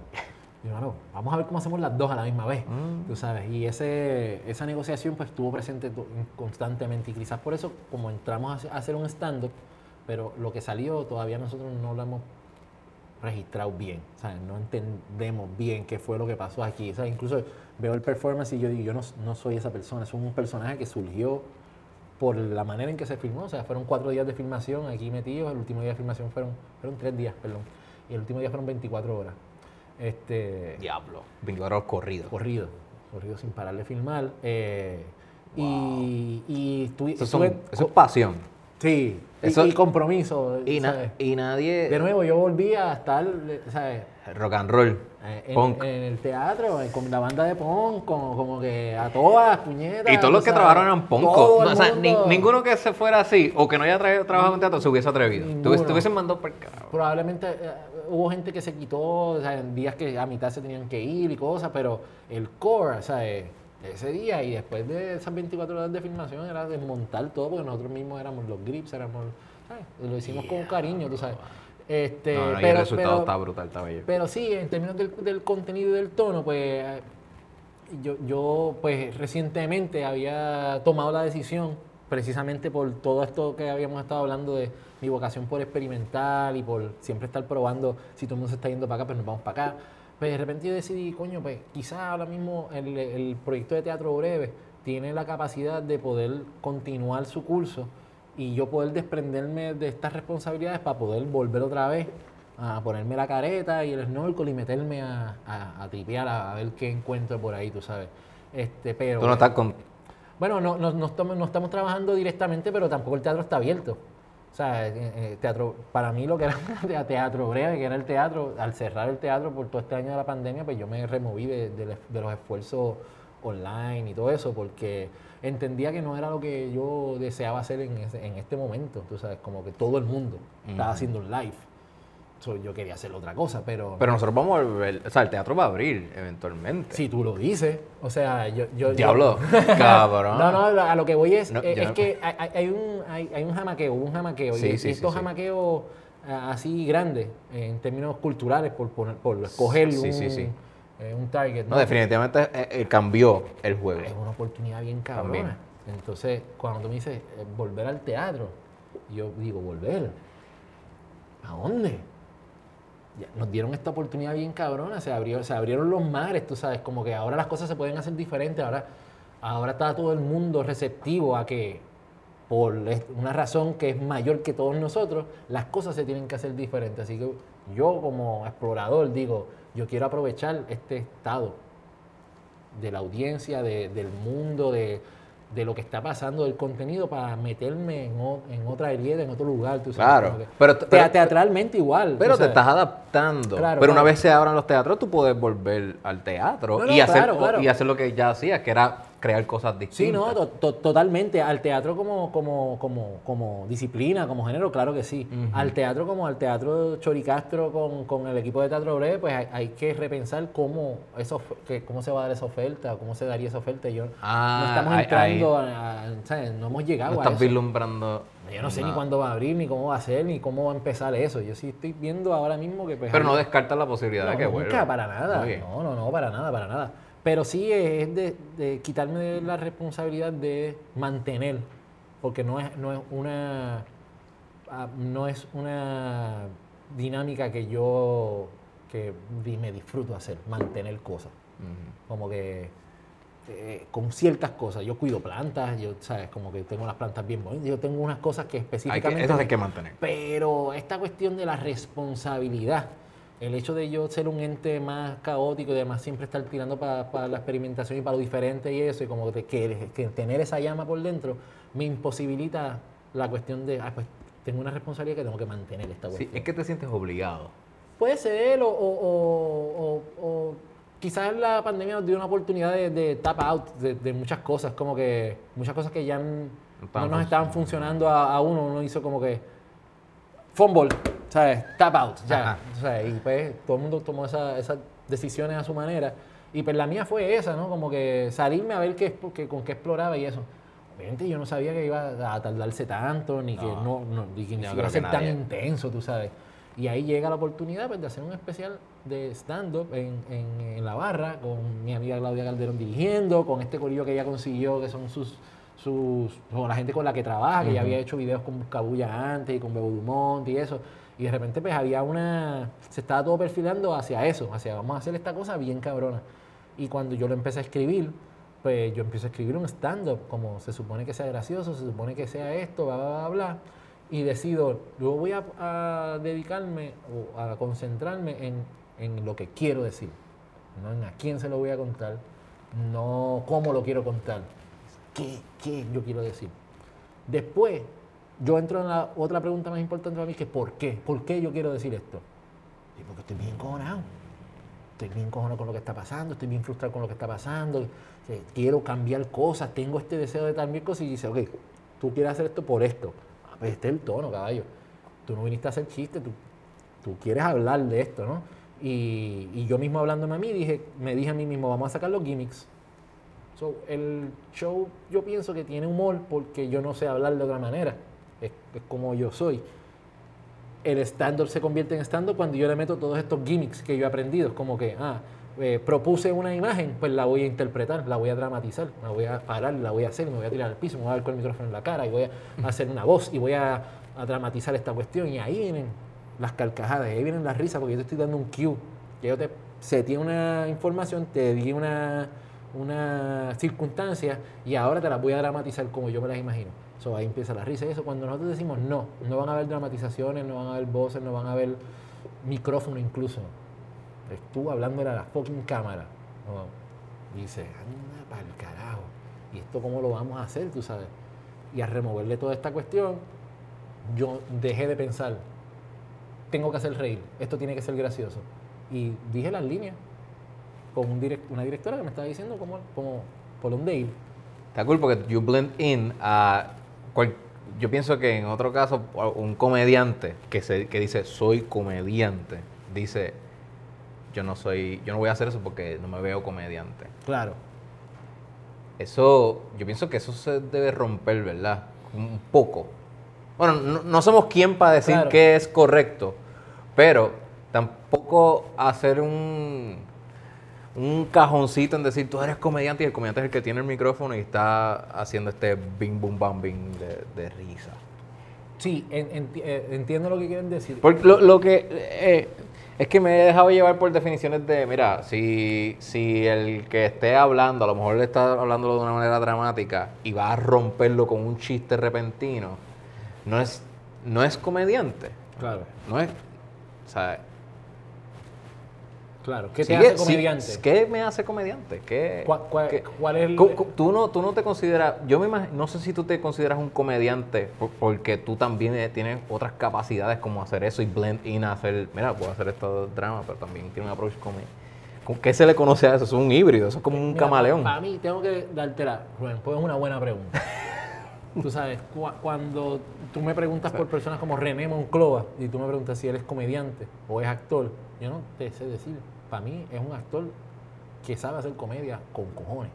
Y bueno, vamos a ver cómo hacemos las dos a la misma vez, Mm. tú sabes. Y ese, esa negociación pues estuvo presente constantemente y quizás por eso como entramos a hacer- un stand-up, pero lo que salió todavía nosotros no lo hemos registrado bien, ¿sabes? No entendemos bien qué fue lo que pasó aquí. O sea, incluso veo el performance y yo digo, yo no, no soy esa persona, es un personaje que surgió por la manera en que se filmó. O sea, fueron cuatro días de filmación aquí metidos, el último día de filmación fueron, fueron tres días, perdón, y el último día fueron 24 horas. Este, Diablo, 24 horas corrido. corrido, corrido sin parar de filmar. eh, Y, y estu- Eso, son- estuve- eso es pasión. sí, eso- y, compromiso. Y, na- ¿sabes? y nadie... De nuevo, yo volví a estar, ¿sabes? Rock and roll, Eh, En, punk. en el teatro, eh, con la banda de punk, como, como que a todas, puñetas. y todos los que sea, trabajaron eran punkos. el o sea, ni- ninguno que se fuera así o que no haya tra- trabajado en teatro se hubiese atrevido. Te hubiesen mandado por carajo. Probablemente eh, hubo gente que se quitó, o sea, en días que a mitad se tenían que ir y cosas, pero el core, o sea, ese día y después de esas 24 horas de filmación era desmontar todo porque nosotros mismos éramos los grips, éramos, ¿sabes? Lo hicimos con cariño, tú sabes. Este, No, no, y el pero, resultado pero- está brutal, está bello. pero sí, en términos del, del contenido y del tono, pues yo, yo pues recientemente había tomado la decisión, precisamente por todo esto que habíamos estado hablando de mi vocación por experimentar y por siempre estar probando, si todo el mundo se está yendo para acá, pues nos vamos para acá. Pues de repente yo decidí, coño, pues quizás ahora mismo el, el proyecto de teatro breve tiene la capacidad de poder continuar su curso y yo poder desprenderme de estas responsabilidades para poder volver otra vez a ponerme la careta y el snorkel y meterme a, a, a tripear, a, a ver qué encuentro por ahí, tú sabes. Este, pero, Tú no estás con... bueno, no, no, no estamos, no estamos trabajando directamente, pero tampoco el teatro está abierto. O sea, eh, eh, teatro, para mí lo que era teatro breve, que era el teatro, al cerrar el teatro por todo este año de la pandemia, pues yo me removí de, de de los esfuerzos online y todo eso, porque entendía que no era lo que yo deseaba hacer en, ese- en este momento. Tú sabes, como que todo el mundo estaba haciendo un live. So, yo quería hacer otra cosa, pero... Pero nosotros vamos a volver... O sea, el teatro va a abrir eventualmente. si tú lo dices, o sea, yo... yo yo- Diablo, cabrón. No, no, a lo que voy es, No, eh, yo es no- que hay, hay- un, hay, hay un jamaqueo, un jamaqueo. Sí, y, sí, estos sí. jamaqueos ah, así grandes, en términos culturales, por, poner, por escoger Sí, un, sí, sí. Eh, un target. No, definitivamente eh, eh, cambió el juego. Es una oportunidad bien cabrona. También. Entonces, cuando tú me dices eh, volver al teatro, yo digo, ¿volver? ¿A dónde? Ya, nos dieron esta oportunidad bien cabrona, se, abrió, se abrieron los mares, tú sabes, como que ahora las cosas se pueden hacer diferentes, ahora, ahora está todo el mundo receptivo a que por una razón que es mayor que todos nosotros, las cosas se tienen que hacer diferentes. Así que yo como explorador digo, yo quiero aprovechar este estado de la audiencia, de- del mundo, de, de lo que está pasando, del contenido, para meterme en, o- en otra herida, en otro lugar. Tú sabes, Claro, pero- Tea- pero- teatralmente igual. Pero te sabes. estás adaptando. Claro, pero una vez se abran los teatros, tú puedes volver al teatro No, no, y, hacer, claro. y hacer lo que ya hacías, que era crear cosas distintas. Sí, no, to- to- totalmente. Al teatro como, como, como, como disciplina, como género, claro que sí. Al teatro como al teatro Choricastro con, con el equipo de Teatro Breve, pues hay, hay que repensar cómo, eso, que, cómo se va a dar esa oferta, cómo se daría esa oferta. Yo, Ah, no estamos ahí- entrando, a, a- ¿sabes? no hemos llegado No a estás vislumbrando. Yo no sé ni cuándo va a abrir, ni cómo va a ser, ni cómo va a empezar eso. Yo sí estoy viendo ahora mismo que... Pues, Pero no descartas la posibilidad no, de que nunca, vuelva. para nada. No, no, no, para nada, para nada. Pero sí es de, de quitarme la responsabilidad de mantener, porque no es, no es una ah, no es una dinámica que yo que me disfruto hacer, mantener cosas. Como que eh, con ciertas cosas. Yo cuido plantas, yo, ¿sabes? Como que tengo las plantas bien bonitas. Yo tengo unas cosas que Hay que, específicamente... eso hay que mantener. Pero esta cuestión de la responsabilidad, el hecho de yo ser un ente más caótico y demás, siempre estar tirando para la experimentación y para lo diferente y eso, y como que, que- que tener esa llama por dentro, me imposibilita la cuestión de, ah, pues tengo una responsabilidad que tengo que mantener esta Sí, cuestión. es que te sientes obligado. Puede ser, o, o- o- o- quizás la pandemia nos dio una oportunidad de, de tap out de, de muchas cosas, como que muchas cosas que ya no, estaban nos estaban funcionando a, a uno, uno hizo como que fumble, ¿sabes? Tap out, ya. O sea, y pues todo el mundo tomó esa- esas decisiones a su manera. Y pues la mía fue esa, ¿no? Como que salirme a ver qué, qué- con qué exploraba y eso. Obviamente yo no sabía que iba a tardarse tanto, ni que No. no, ni que iba a ser tan nadie. intenso, tú sabes. Y ahí llega la oportunidad pues, de hacer un especial de stand-up en, en- en la barra, con mi amiga Claudia Calderón dirigiendo, con este corillo que ella consiguió, que son sus, sus la gente con la que trabaja, que ya había hecho videos con Buscabulla antes y con Bebo Dumont y eso. Y de repente pues había una, se estaba todo perfilando hacia eso, hacia vamos a hacer esta cosa bien cabrona. Y cuando yo lo empecé a escribir, pues yo empiezo a escribir un stand-up, como se supone que sea gracioso, se supone que sea esto, bla, bla, bla, bla. Y decido, yo voy a, a dedicarme o a concentrarme en, en lo que quiero decir, no en a quién se lo voy a contar, no cómo lo quiero contar, qué, qué yo quiero decir. Después, yo entro en la otra pregunta más importante para mí, que ¿por qué? ¿Por qué yo quiero decir esto? Y porque estoy bien cojonado. Estoy bien cojonado con lo que está pasando, estoy bien frustrado con lo que está pasando, quiero cambiar cosas, tengo este deseo de cambiar cosas y dice, ok, tú quieres hacer esto por esto. Ah, pues este es el tono, caballo. Tú no viniste a hacer chiste, tú, tú quieres hablar de esto, ¿no? Y, y yo mismo hablándome a mí, dije, me dije a mí mismo, vamos a sacar los gimmicks. So, el show yo pienso que tiene humor porque yo no sé hablar de otra manera. Es, es como yo soy. El stand-up se convierte en stand-up cuando yo le meto todos estos gimmicks que yo he aprendido. Como que, ah, eh, propuse una imagen, pues la voy a interpretar, la voy a dramatizar, la voy a parar, la voy a hacer, me voy a tirar al piso, me voy a dar con el micrófono en la cara y voy a hacer una voz y voy a, a dramatizar esta cuestión. Y ahí vienen las carcajadas, ahí vienen las risas porque yo te estoy dando un cue. Que yo te tiene una información, te di una, una circunstancia y ahora te las voy a dramatizar como yo me las imagino. So, ahí empieza la risa eso. Cuando nosotros decimos no, no van a haber dramatizaciones, no van a haber voces, no van a haber micrófono incluso. Es tú hablando a la fucking cámara. Y dices, anda para el carajo. ¿Y esto cómo lo vamos a hacer, tú sabes? Y a removerle toda esta cuestión, yo dejé de pensar, tengo que hacer reír, esto tiene que ser gracioso. Y dije las líneas con un direct- una directora que me estaba diciendo cómo, cómo, por dónde ir. Está cool porque you blend in a... cual- yo pienso que en otro caso, un comediante que, se, que dice soy comediante, dice yo no soy, yo no voy a hacer eso porque no me veo comediante. Claro. Eso, yo pienso que eso se debe romper, ¿verdad? Un poco. Bueno, no, no somos quien para decir Claro. que es correcto, pero tampoco hacer un, un cajoncito en decir tú eres comediante y el comediante es el que tiene el micrófono y está haciendo este bing, boom, bam, bing de, de risa. Sí, enti- eh, entiendo lo que quieren decir. Porque lo, lo que eh, es que me he dejado llevar por definiciones de, mira, si, si el que esté hablando, a lo mejor le está hablando de una manera dramática y va a romperlo con un chiste repentino, no es, no es comediante. Claro, No es. O sea, claro. ¿Qué te sigue- hace comediante? ¿Qué me hace comediante? ¿Qué, ¿Cuál, cuál- qué- cuál es el...? Cu- cu- Tú no, tú no te consideras, yo me imag- no sé si tú te consideras un comediante por- porque tú también eh, tienes otras capacidades como hacer eso y blend in a hacer, mira, puedo hacer esto drama, pero también tiene un approach como, ¿con ¿qué se le conoce a eso? Es un híbrido, eso es como un Mira, camaleón. Para mí, tengo que dártela, Rubén, pues es una buena pregunta. tú sabes, cua- cuando tú me preguntas por personas como René Monclova y tú me preguntas si él es comediante o es actor, yo no te sé decir. Para mí es un actor que sabe hacer comedia con cojones.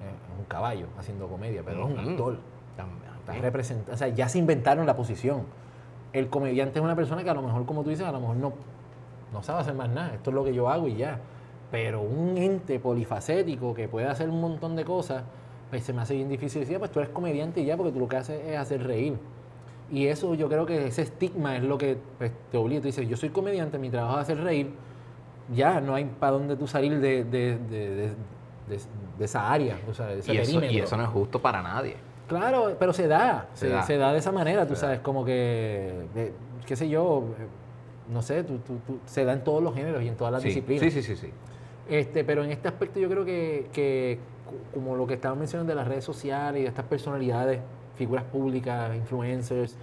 Es un caballo haciendo comedia, pero es un actor. Está o sea, ya se inventaron la posición. El comediante es una persona que a lo mejor, como tú dices, a lo mejor no, no sabe hacer más nada. Esto es lo que yo hago y ya. Pero un ente polifacético que puede hacer un montón de cosas, pues se me hace bien difícil decir, "Ah, pues tú eres comediante y ya, porque tú lo que haces es hacer reír. Y eso yo creo que ese estigma es lo que pues, te obliga. Tú dices, yo soy comediante, mi trabajo es hacer reír. Ya, no hay para dónde tú salir de, de- de- esa área, o sea, de ese Y eso, y eso no es justo para nadie. Claro, pero se da, Se se, da. se da de esa manera, tú sabes, como que, eh, qué sé yo, eh, no sé, tú- tú- tú- se da en todos los géneros y en todas las Sí, disciplinas. sí, sí, sí, sí. Este, pero en este aspecto yo creo que, que como lo que estaban mencionando de las redes sociales y de estas personalidades, figuras públicas, influencers,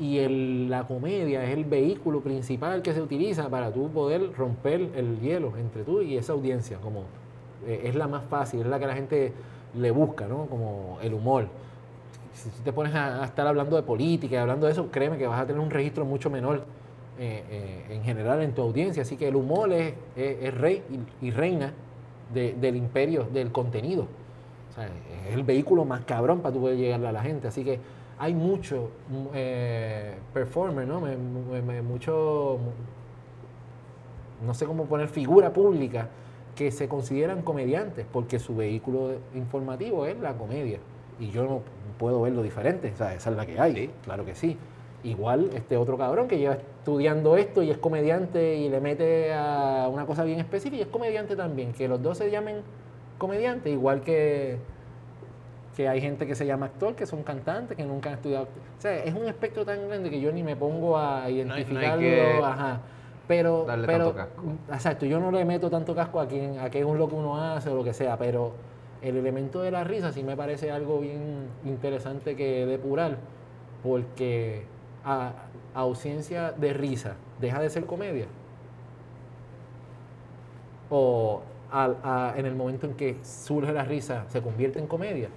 y el- la comedia es el vehículo principal que se utiliza para tú poder romper el hielo entre tú y esa audiencia, como eh, es la más fácil, es la que la gente le busca, ¿no? Como el humor. Si tú te pones a, a estar hablando de política y hablando de eso, créeme que vas a tener un registro mucho menor eh, eh, en general en tu audiencia. Así que el humor es, es- rey y, reina de- del imperio del contenido. Es el vehículo más cabrón para tú poder llegarle a la gente. Así que hay mucho eh, performer, ¿no? Me- me- me- mucho, no sé cómo poner figura pública que se consideran comediantes porque su vehículo informativo es la comedia. Y yo no puedo verlo diferente, o sea, esa es la que hay, Sí. claro que sí. Igual este otro cabrón que lleva estudiando esto y es comediante y le mete a una cosa bien específica y es comediante también. Que los dos se llamen comediante, igual que, que hay gente que se llama actor, que son cantantes, que nunca han estudiado. O sea, es un espectro tan grande que yo ni me pongo a no identificarlo. ajá. Pero, darle pero tanto casco. exacto, yo no le meto tanto casco a quien, a qué es lo que uno hace o lo que sea, pero el elemento de la risa sí me parece algo bien interesante que depurar, porque a, ausencia de risa deja de ser comedia. O al- a- en el momento en que surge la risa se convierte en comedia.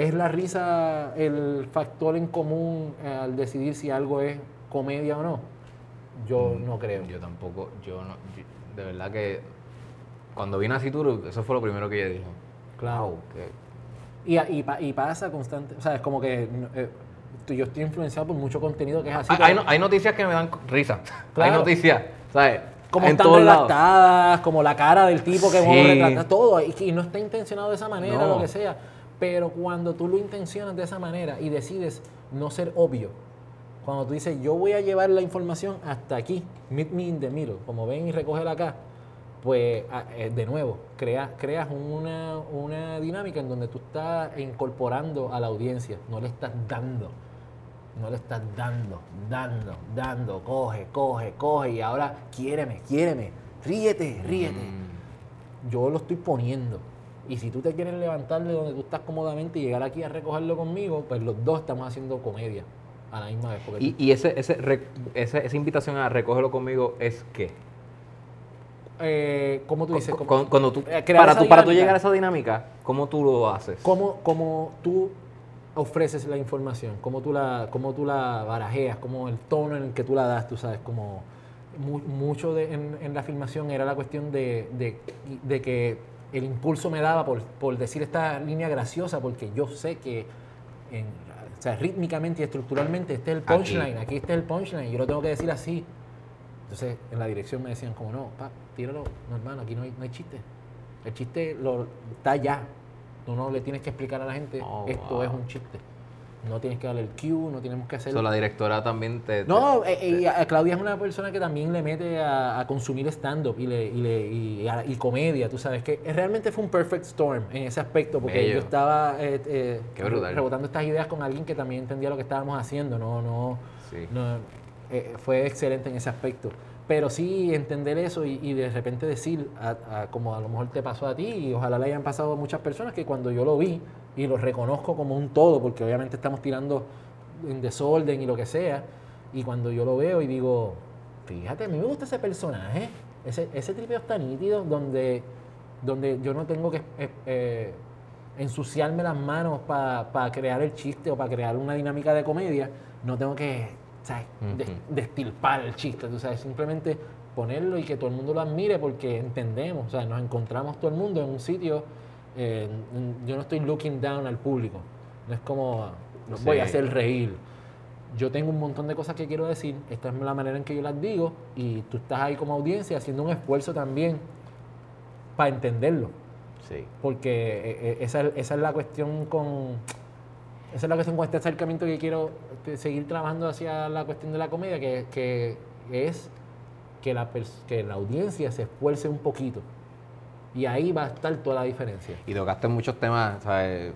¿Es la risa el factor en común eh, al decidir si algo es comedia o no? Yo no creo. Mm, Yo tampoco, yo no, yo- de verdad que cuando vine a Cituro, eso fue lo primero que yo dije. Claro. Qué- Y, y, y pasa constante, o sea, es como que eh, yo estoy influenciado por mucho contenido que es así. Hay, no- hay noticias que me dan risa. Claro. Hay noticias, ¿sabes? como en están redactadas, como la cara del tipo que Sí. vos retratas, todo, y, que- y no está intencionado de esa manera, No. lo que sea. Pero cuando tú lo intencionas de esa manera y decides no ser obvio, cuando tú dices, yo voy a llevar la información hasta aquí, meet me in the middle, como ven y recógela acá, pues a- eh, de nuevo, creas, creas una, una dinámica en donde tú estás incorporando a la audiencia, no le estás dando. No le estás dando, dando, dando, coge, coge, coge, y ahora quiéreme, quiéreme, ríete, ríete. Mm. Yo lo estoy poniendo. Y si tú te quieres levantar de donde tú estás cómodamente y llegar aquí a recogerlo conmigo, pues los dos estamos haciendo comedia a la misma vez. Y, y ese, ese, re- ese- esa invitación a recógelo conmigo es qué? eh, ¿cómo tú dices? Cu- ¿Cómo- cu- Cuando tú, eh, crear para, tú, para tú llegar a esa dinámica, ¿cómo tú lo haces? ¿Cómo, cómo tú ofreces la información? ¿Cómo tú la, cómo tú la barajeas? ¿Cómo el tono en el que tú la das? Tú sabes, como mu- mucho de, en, en la filmación era la cuestión de, de- de que el impulso me daba por, por decir esta línea graciosa, porque yo sé que en- o sea, rítmicamente y estructuralmente este es el Aquí. punchline, aquí, este es el punchline, yo lo tengo que decir así. Entonces en la dirección me decían como, no, pa, tíralo, no hermano, aquí no hay, no hay chiste. El chiste lo, está ya. Tú no le tienes que explicar a la gente, Oh, esto wow. es un chiste. No tienes que darle el cue, no tenemos que hacer... So, la directora también te... te- No, eh, eh, y a- Claudia es una persona que también le mete a, a consumir stand-up y, le, y, le- y, a- y comedia, tú sabes, que realmente fue un perfect storm en ese aspecto, porque Bello. yo estaba eh, eh, rebotando estas ideas con alguien que también entendía lo que estábamos haciendo, no, no, Sí. no, eh, fue excelente en ese aspecto. Pero sí entender eso y, y de repente decir, a- a- como a lo mejor te pasó a ti y ojalá le hayan pasado a muchas personas, que cuando yo lo vi y lo reconozco como un todo, porque obviamente estamos tirando en desorden y lo que sea, y cuando yo lo veo y digo, fíjate, a mí me gusta ese personaje, ese, ese tripeo está nítido, donde, donde yo no tengo que eh, ensuciarme las manos para crear el chiste o para crear una dinámica de comedia, no tengo que ¿sabes? Destilpar el chiste, tú sabes, simplemente ponerlo y que todo el mundo lo admire porque entendemos, o sea, nos encontramos todo el mundo en un sitio, eh, yo no estoy looking down al público, no es como, los voy a Sí. hacer reír. Yo tengo un montón de cosas que quiero decir, esta es la manera en que yo las digo y tú estás ahí como audiencia haciendo un esfuerzo también para entenderlo. Sí. Porque eh, eh, esa, es- esa es la cuestión con. Esa es la cuestión con este acercamiento que quiero este, seguir trabajando hacia la cuestión de la comedia, que, que es que la, que la audiencia se esfuerce un poquito. Y ahí va a estar toda la diferencia. Y tocaste muchos temas ¿sabes?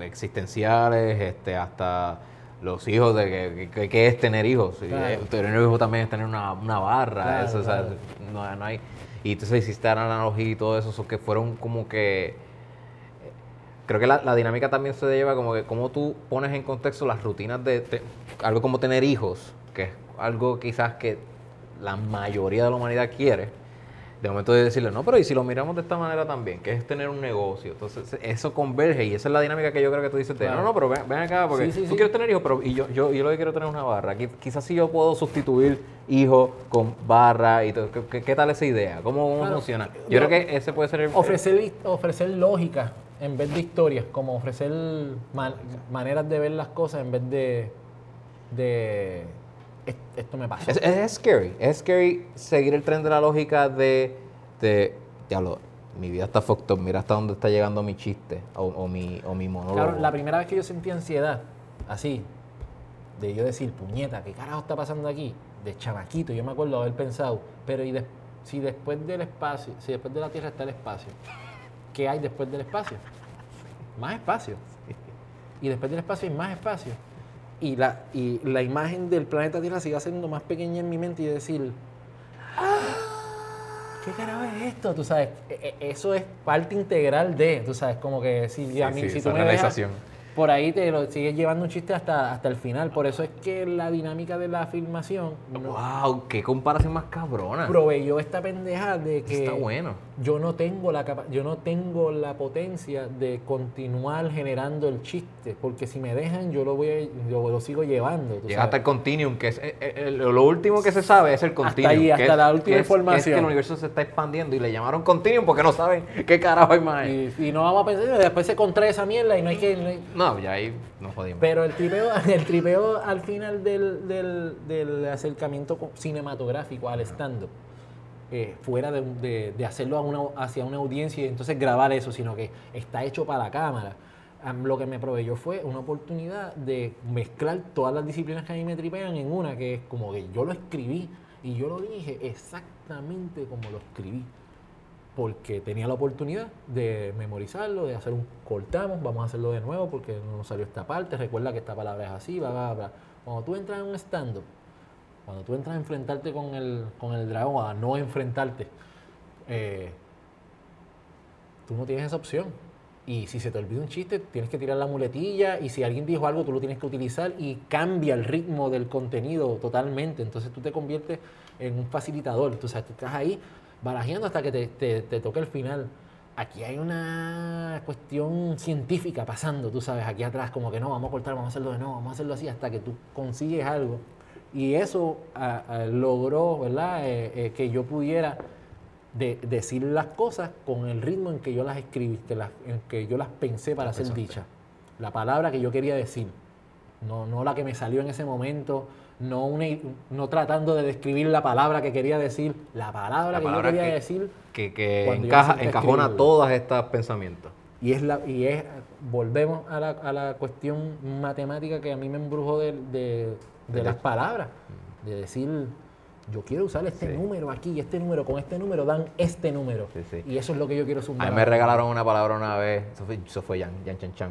existenciales, este, hasta los hijos, de que, que- que es tener hijos. Claro. eh, tener hijos también es tener una, una barra. Claro, eso, o sea, no, no hay, y entonces hiciste la analogía y todo eso, eso que fueron como que... Creo que la, la dinámica también se lleva como que cómo tú pones en contexto las rutinas de, de algo como tener hijos, que es algo quizás que la mayoría de la humanidad quiere, de momento de decirle, no, pero y si lo miramos de esta manera también, que es tener un negocio. Entonces, eso converge y esa es la dinámica que yo creo que tú dices, Claro. no, no, pero ven, ven acá, porque Sí, sí, tú sí. quieres tener hijos, pero y yo, yo, yo lo que quiero tener es una barra. Qui- Quizás si yo puedo sustituir hijo con barra y todo. ¿Qué, qué- tal esa idea? ¿Cómo, Claro. funciona? Yo creo que ese puede ser el... Ofrecer, ofrecer lógica en vez de historias, como ofrecer man- maneras de ver las cosas en vez de. de "Es- esto me pasó. Es, es scary, es scary seguir el tren de la lógica de, de diablo, mi vida está fucked up, mira hasta dónde está llegando mi chiste o, o mi, o mi monólogo. Claro, la primera vez que yo sentí ansiedad, así, de yo decir, puñeta, ¿qué carajo está pasando aquí? De chamaquito, yo me acuerdo haber pensado, pero y si después del espacio, si después de la Tierra está el espacio, ¿qué hay después del espacio? Más espacio. Y después del espacio hay más espacio. Y la, y la imagen del planeta Tierra sigue siendo más pequeña en mi mente y decir, ¿qué carajo es esto? Tú sabes, e- e- eso es parte integral de, tú sabes, como que si, a mí, sí, si tú me dejas, por ahí te lo sigues llevando un chiste hasta, hasta el final. Por eso es que la dinámica de la filmación no- ¡Wow! ¡Qué comparación más cabrona! proveyó esta pendeja de que Está bueno. Yo no tengo la capa- yo no tengo la potencia de continuar generando el chiste, porque si me dejan yo lo voy a- yo lo sigo llevando. tú Llega hasta el continuum, que es eh, eh, lo último que se sabe es el continuum. ahí, que hasta es- la última que es- que es información. que el universo se está expandiendo y le llamaron continuum porque no saben qué carajo hay más ahí. y, y no vamos a pensar, después se contrae esa mierda y no hay que... no hay- No, ya ahí nos jodimos. Pero el tripeo, el tripeo al final del, del- del acercamiento co- cinematográfico al stand-up, eh, fuera de, de- de hacerlo a una- hacia una audiencia y entonces grabar eso, sino que está hecho para la cámara, am, lo que me proveyó fue una oportunidad de mezclar todas las disciplinas que a mí me tripean en una, que es como que yo lo escribí y yo lo dije exactamente como lo escribí porque tenía la oportunidad de memorizarlo, de hacer un cortamos, vamos a hacerlo de nuevo porque no nos salió esta parte, recuerda que esta palabra es así, bla, bla, bla. Cuando tú entras en un stand-up, cuando tú entras a enfrentarte con el, con el dragón, a no enfrentarte, eh, tú no tienes esa opción. Y si se te olvida un chiste, tienes que tirar la muletilla y si alguien dijo algo, tú lo tienes que utilizar y cambia el ritmo del contenido totalmente. Entonces tú te conviertes en un facilitador. Tú, sabes, tú estás ahí barajeando hasta que te, te, te toque el final. Aquí hay una cuestión científica pasando, tú sabes, aquí atrás, como que no, vamos a cortar, vamos a hacerlo de nuevo, vamos a hacerlo así hasta que tú consigues algo. Y eso logró, ¿verdad?, Eh, eh, que yo pudiera de decir las cosas con el ritmo en que yo las escribí, que las- en que yo las pensé para ser dichas. La palabra que yo quería decir, no, no la que me salió en ese momento, no, una, no tratando de describir la palabra que quería decir, la palabra La que palabra yo quería que- decir. que, encaja, encajona todos estos pensamientos. Y es la, y es, volvemos a la, a la cuestión matemática que a mí me embrujó de, de- de las palabras. De decir, yo quiero usar este número aquí este número, con este número dan este número. Sí, sí. Y eso es lo que yo quiero sumar. A mí me regalaron una palabra una vez, eso fue, eso fue Yan, Yan Chan Chan.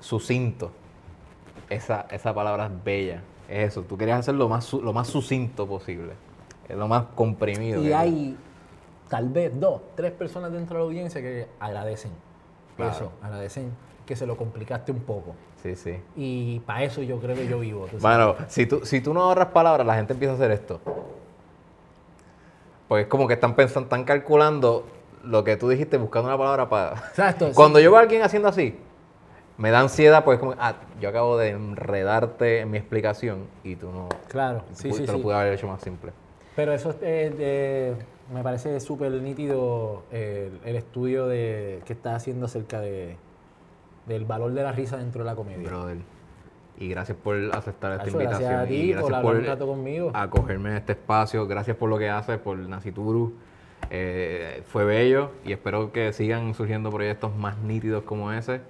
Sucinto. Esa, esa palabra es bella. Es eso, tú querías hacer lo más, su- lo más sucinto posible. Es lo más comprimido. Y hay tal vez dos, tres personas dentro de la audiencia que agradecen Claro. eso, agradecen que se lo complicaste un poco. Sí, sí. Y para eso yo creo que yo vivo. Bueno, si tú, si tú no ahorras palabras, la gente empieza a hacer esto. Pues es como que están pensando, están calculando lo que tú dijiste buscando una palabra para... Exacto, sí. Cuando yo veo a alguien haciendo así, me da ansiedad, pues como, ah, yo acabo de enredarte en mi explicación y tú no... Claro, tú sí, sí, te lo sí. pude haber hecho más simple. Pero eso eh, me parece súper nítido eh, el, el estudio de, que estás haciendo acerca de, del valor de la risa dentro de la comedia. Brother. Y gracias por aceptar esta Tacho, gracias invitación. a ti y por gracias un rato conmigo. acogerme en este espacio. Gracias por lo que haces, por Nacituru. Eh, fue bello y espero que sigan surgiendo proyectos más nítidos como ese.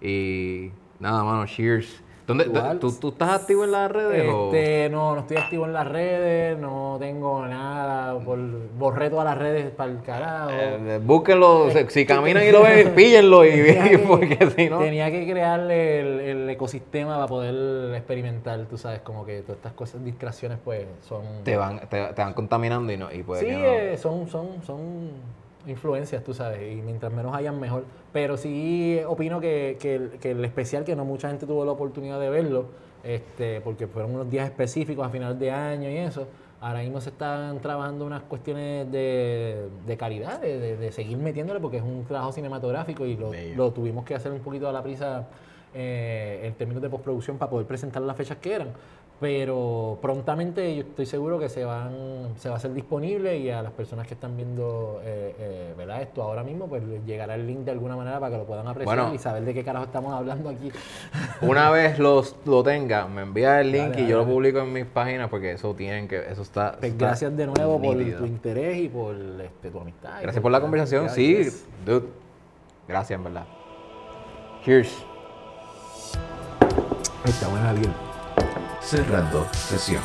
Y nada, mano, cheers. ¿Dónde, tú, ¿Tú estás activo en las redes? o- Este, no, no estoy activo en las redes, no tengo nada, por- borré todas las redes para el carajo. Eh, búsquenlo, si- si caminan y lo ven, píllenlo y, que- porque si no... Tenía que crearle el, el ecosistema para poder experimentar, tú sabes, como que todas estas cosas, distracciones, pues son... Te van, te, te van contaminando y no y puede Sí, no. eh, son, son, son influencias, tú sabes, y mientras menos hayan mejor. Pero sí opino que, que el, que el especial, que no mucha gente tuvo la oportunidad de verlo, este, porque fueron unos días específicos a final de año y eso, ahora mismo se están trabajando unas cuestiones de, de calidad, de, de- de seguir metiéndole, porque es un trabajo cinematográfico y lo, lo tuvimos que hacer un poquito a la prisa eh, en términos de postproducción para poder presentar las fechas que eran. Pero prontamente yo estoy seguro que se van se va a hacer disponible y a las personas que están viendo eh, eh, ¿verdad? esto ahora mismo, pues llegará el link de alguna manera para que lo puedan apreciar Bueno. y saber de qué carajo estamos hablando aquí. Una vez los, lo tenga, me envía el link Dale, y yo dale. lo publico en mis páginas porque eso tienen que, eso está. Pues está gracias de nuevo por tu interés y por este, tu amistad. Gracias por la conversación, sí, dude. Gracias, en verdad. Cheers. Está buena bien. Cerrando sesión.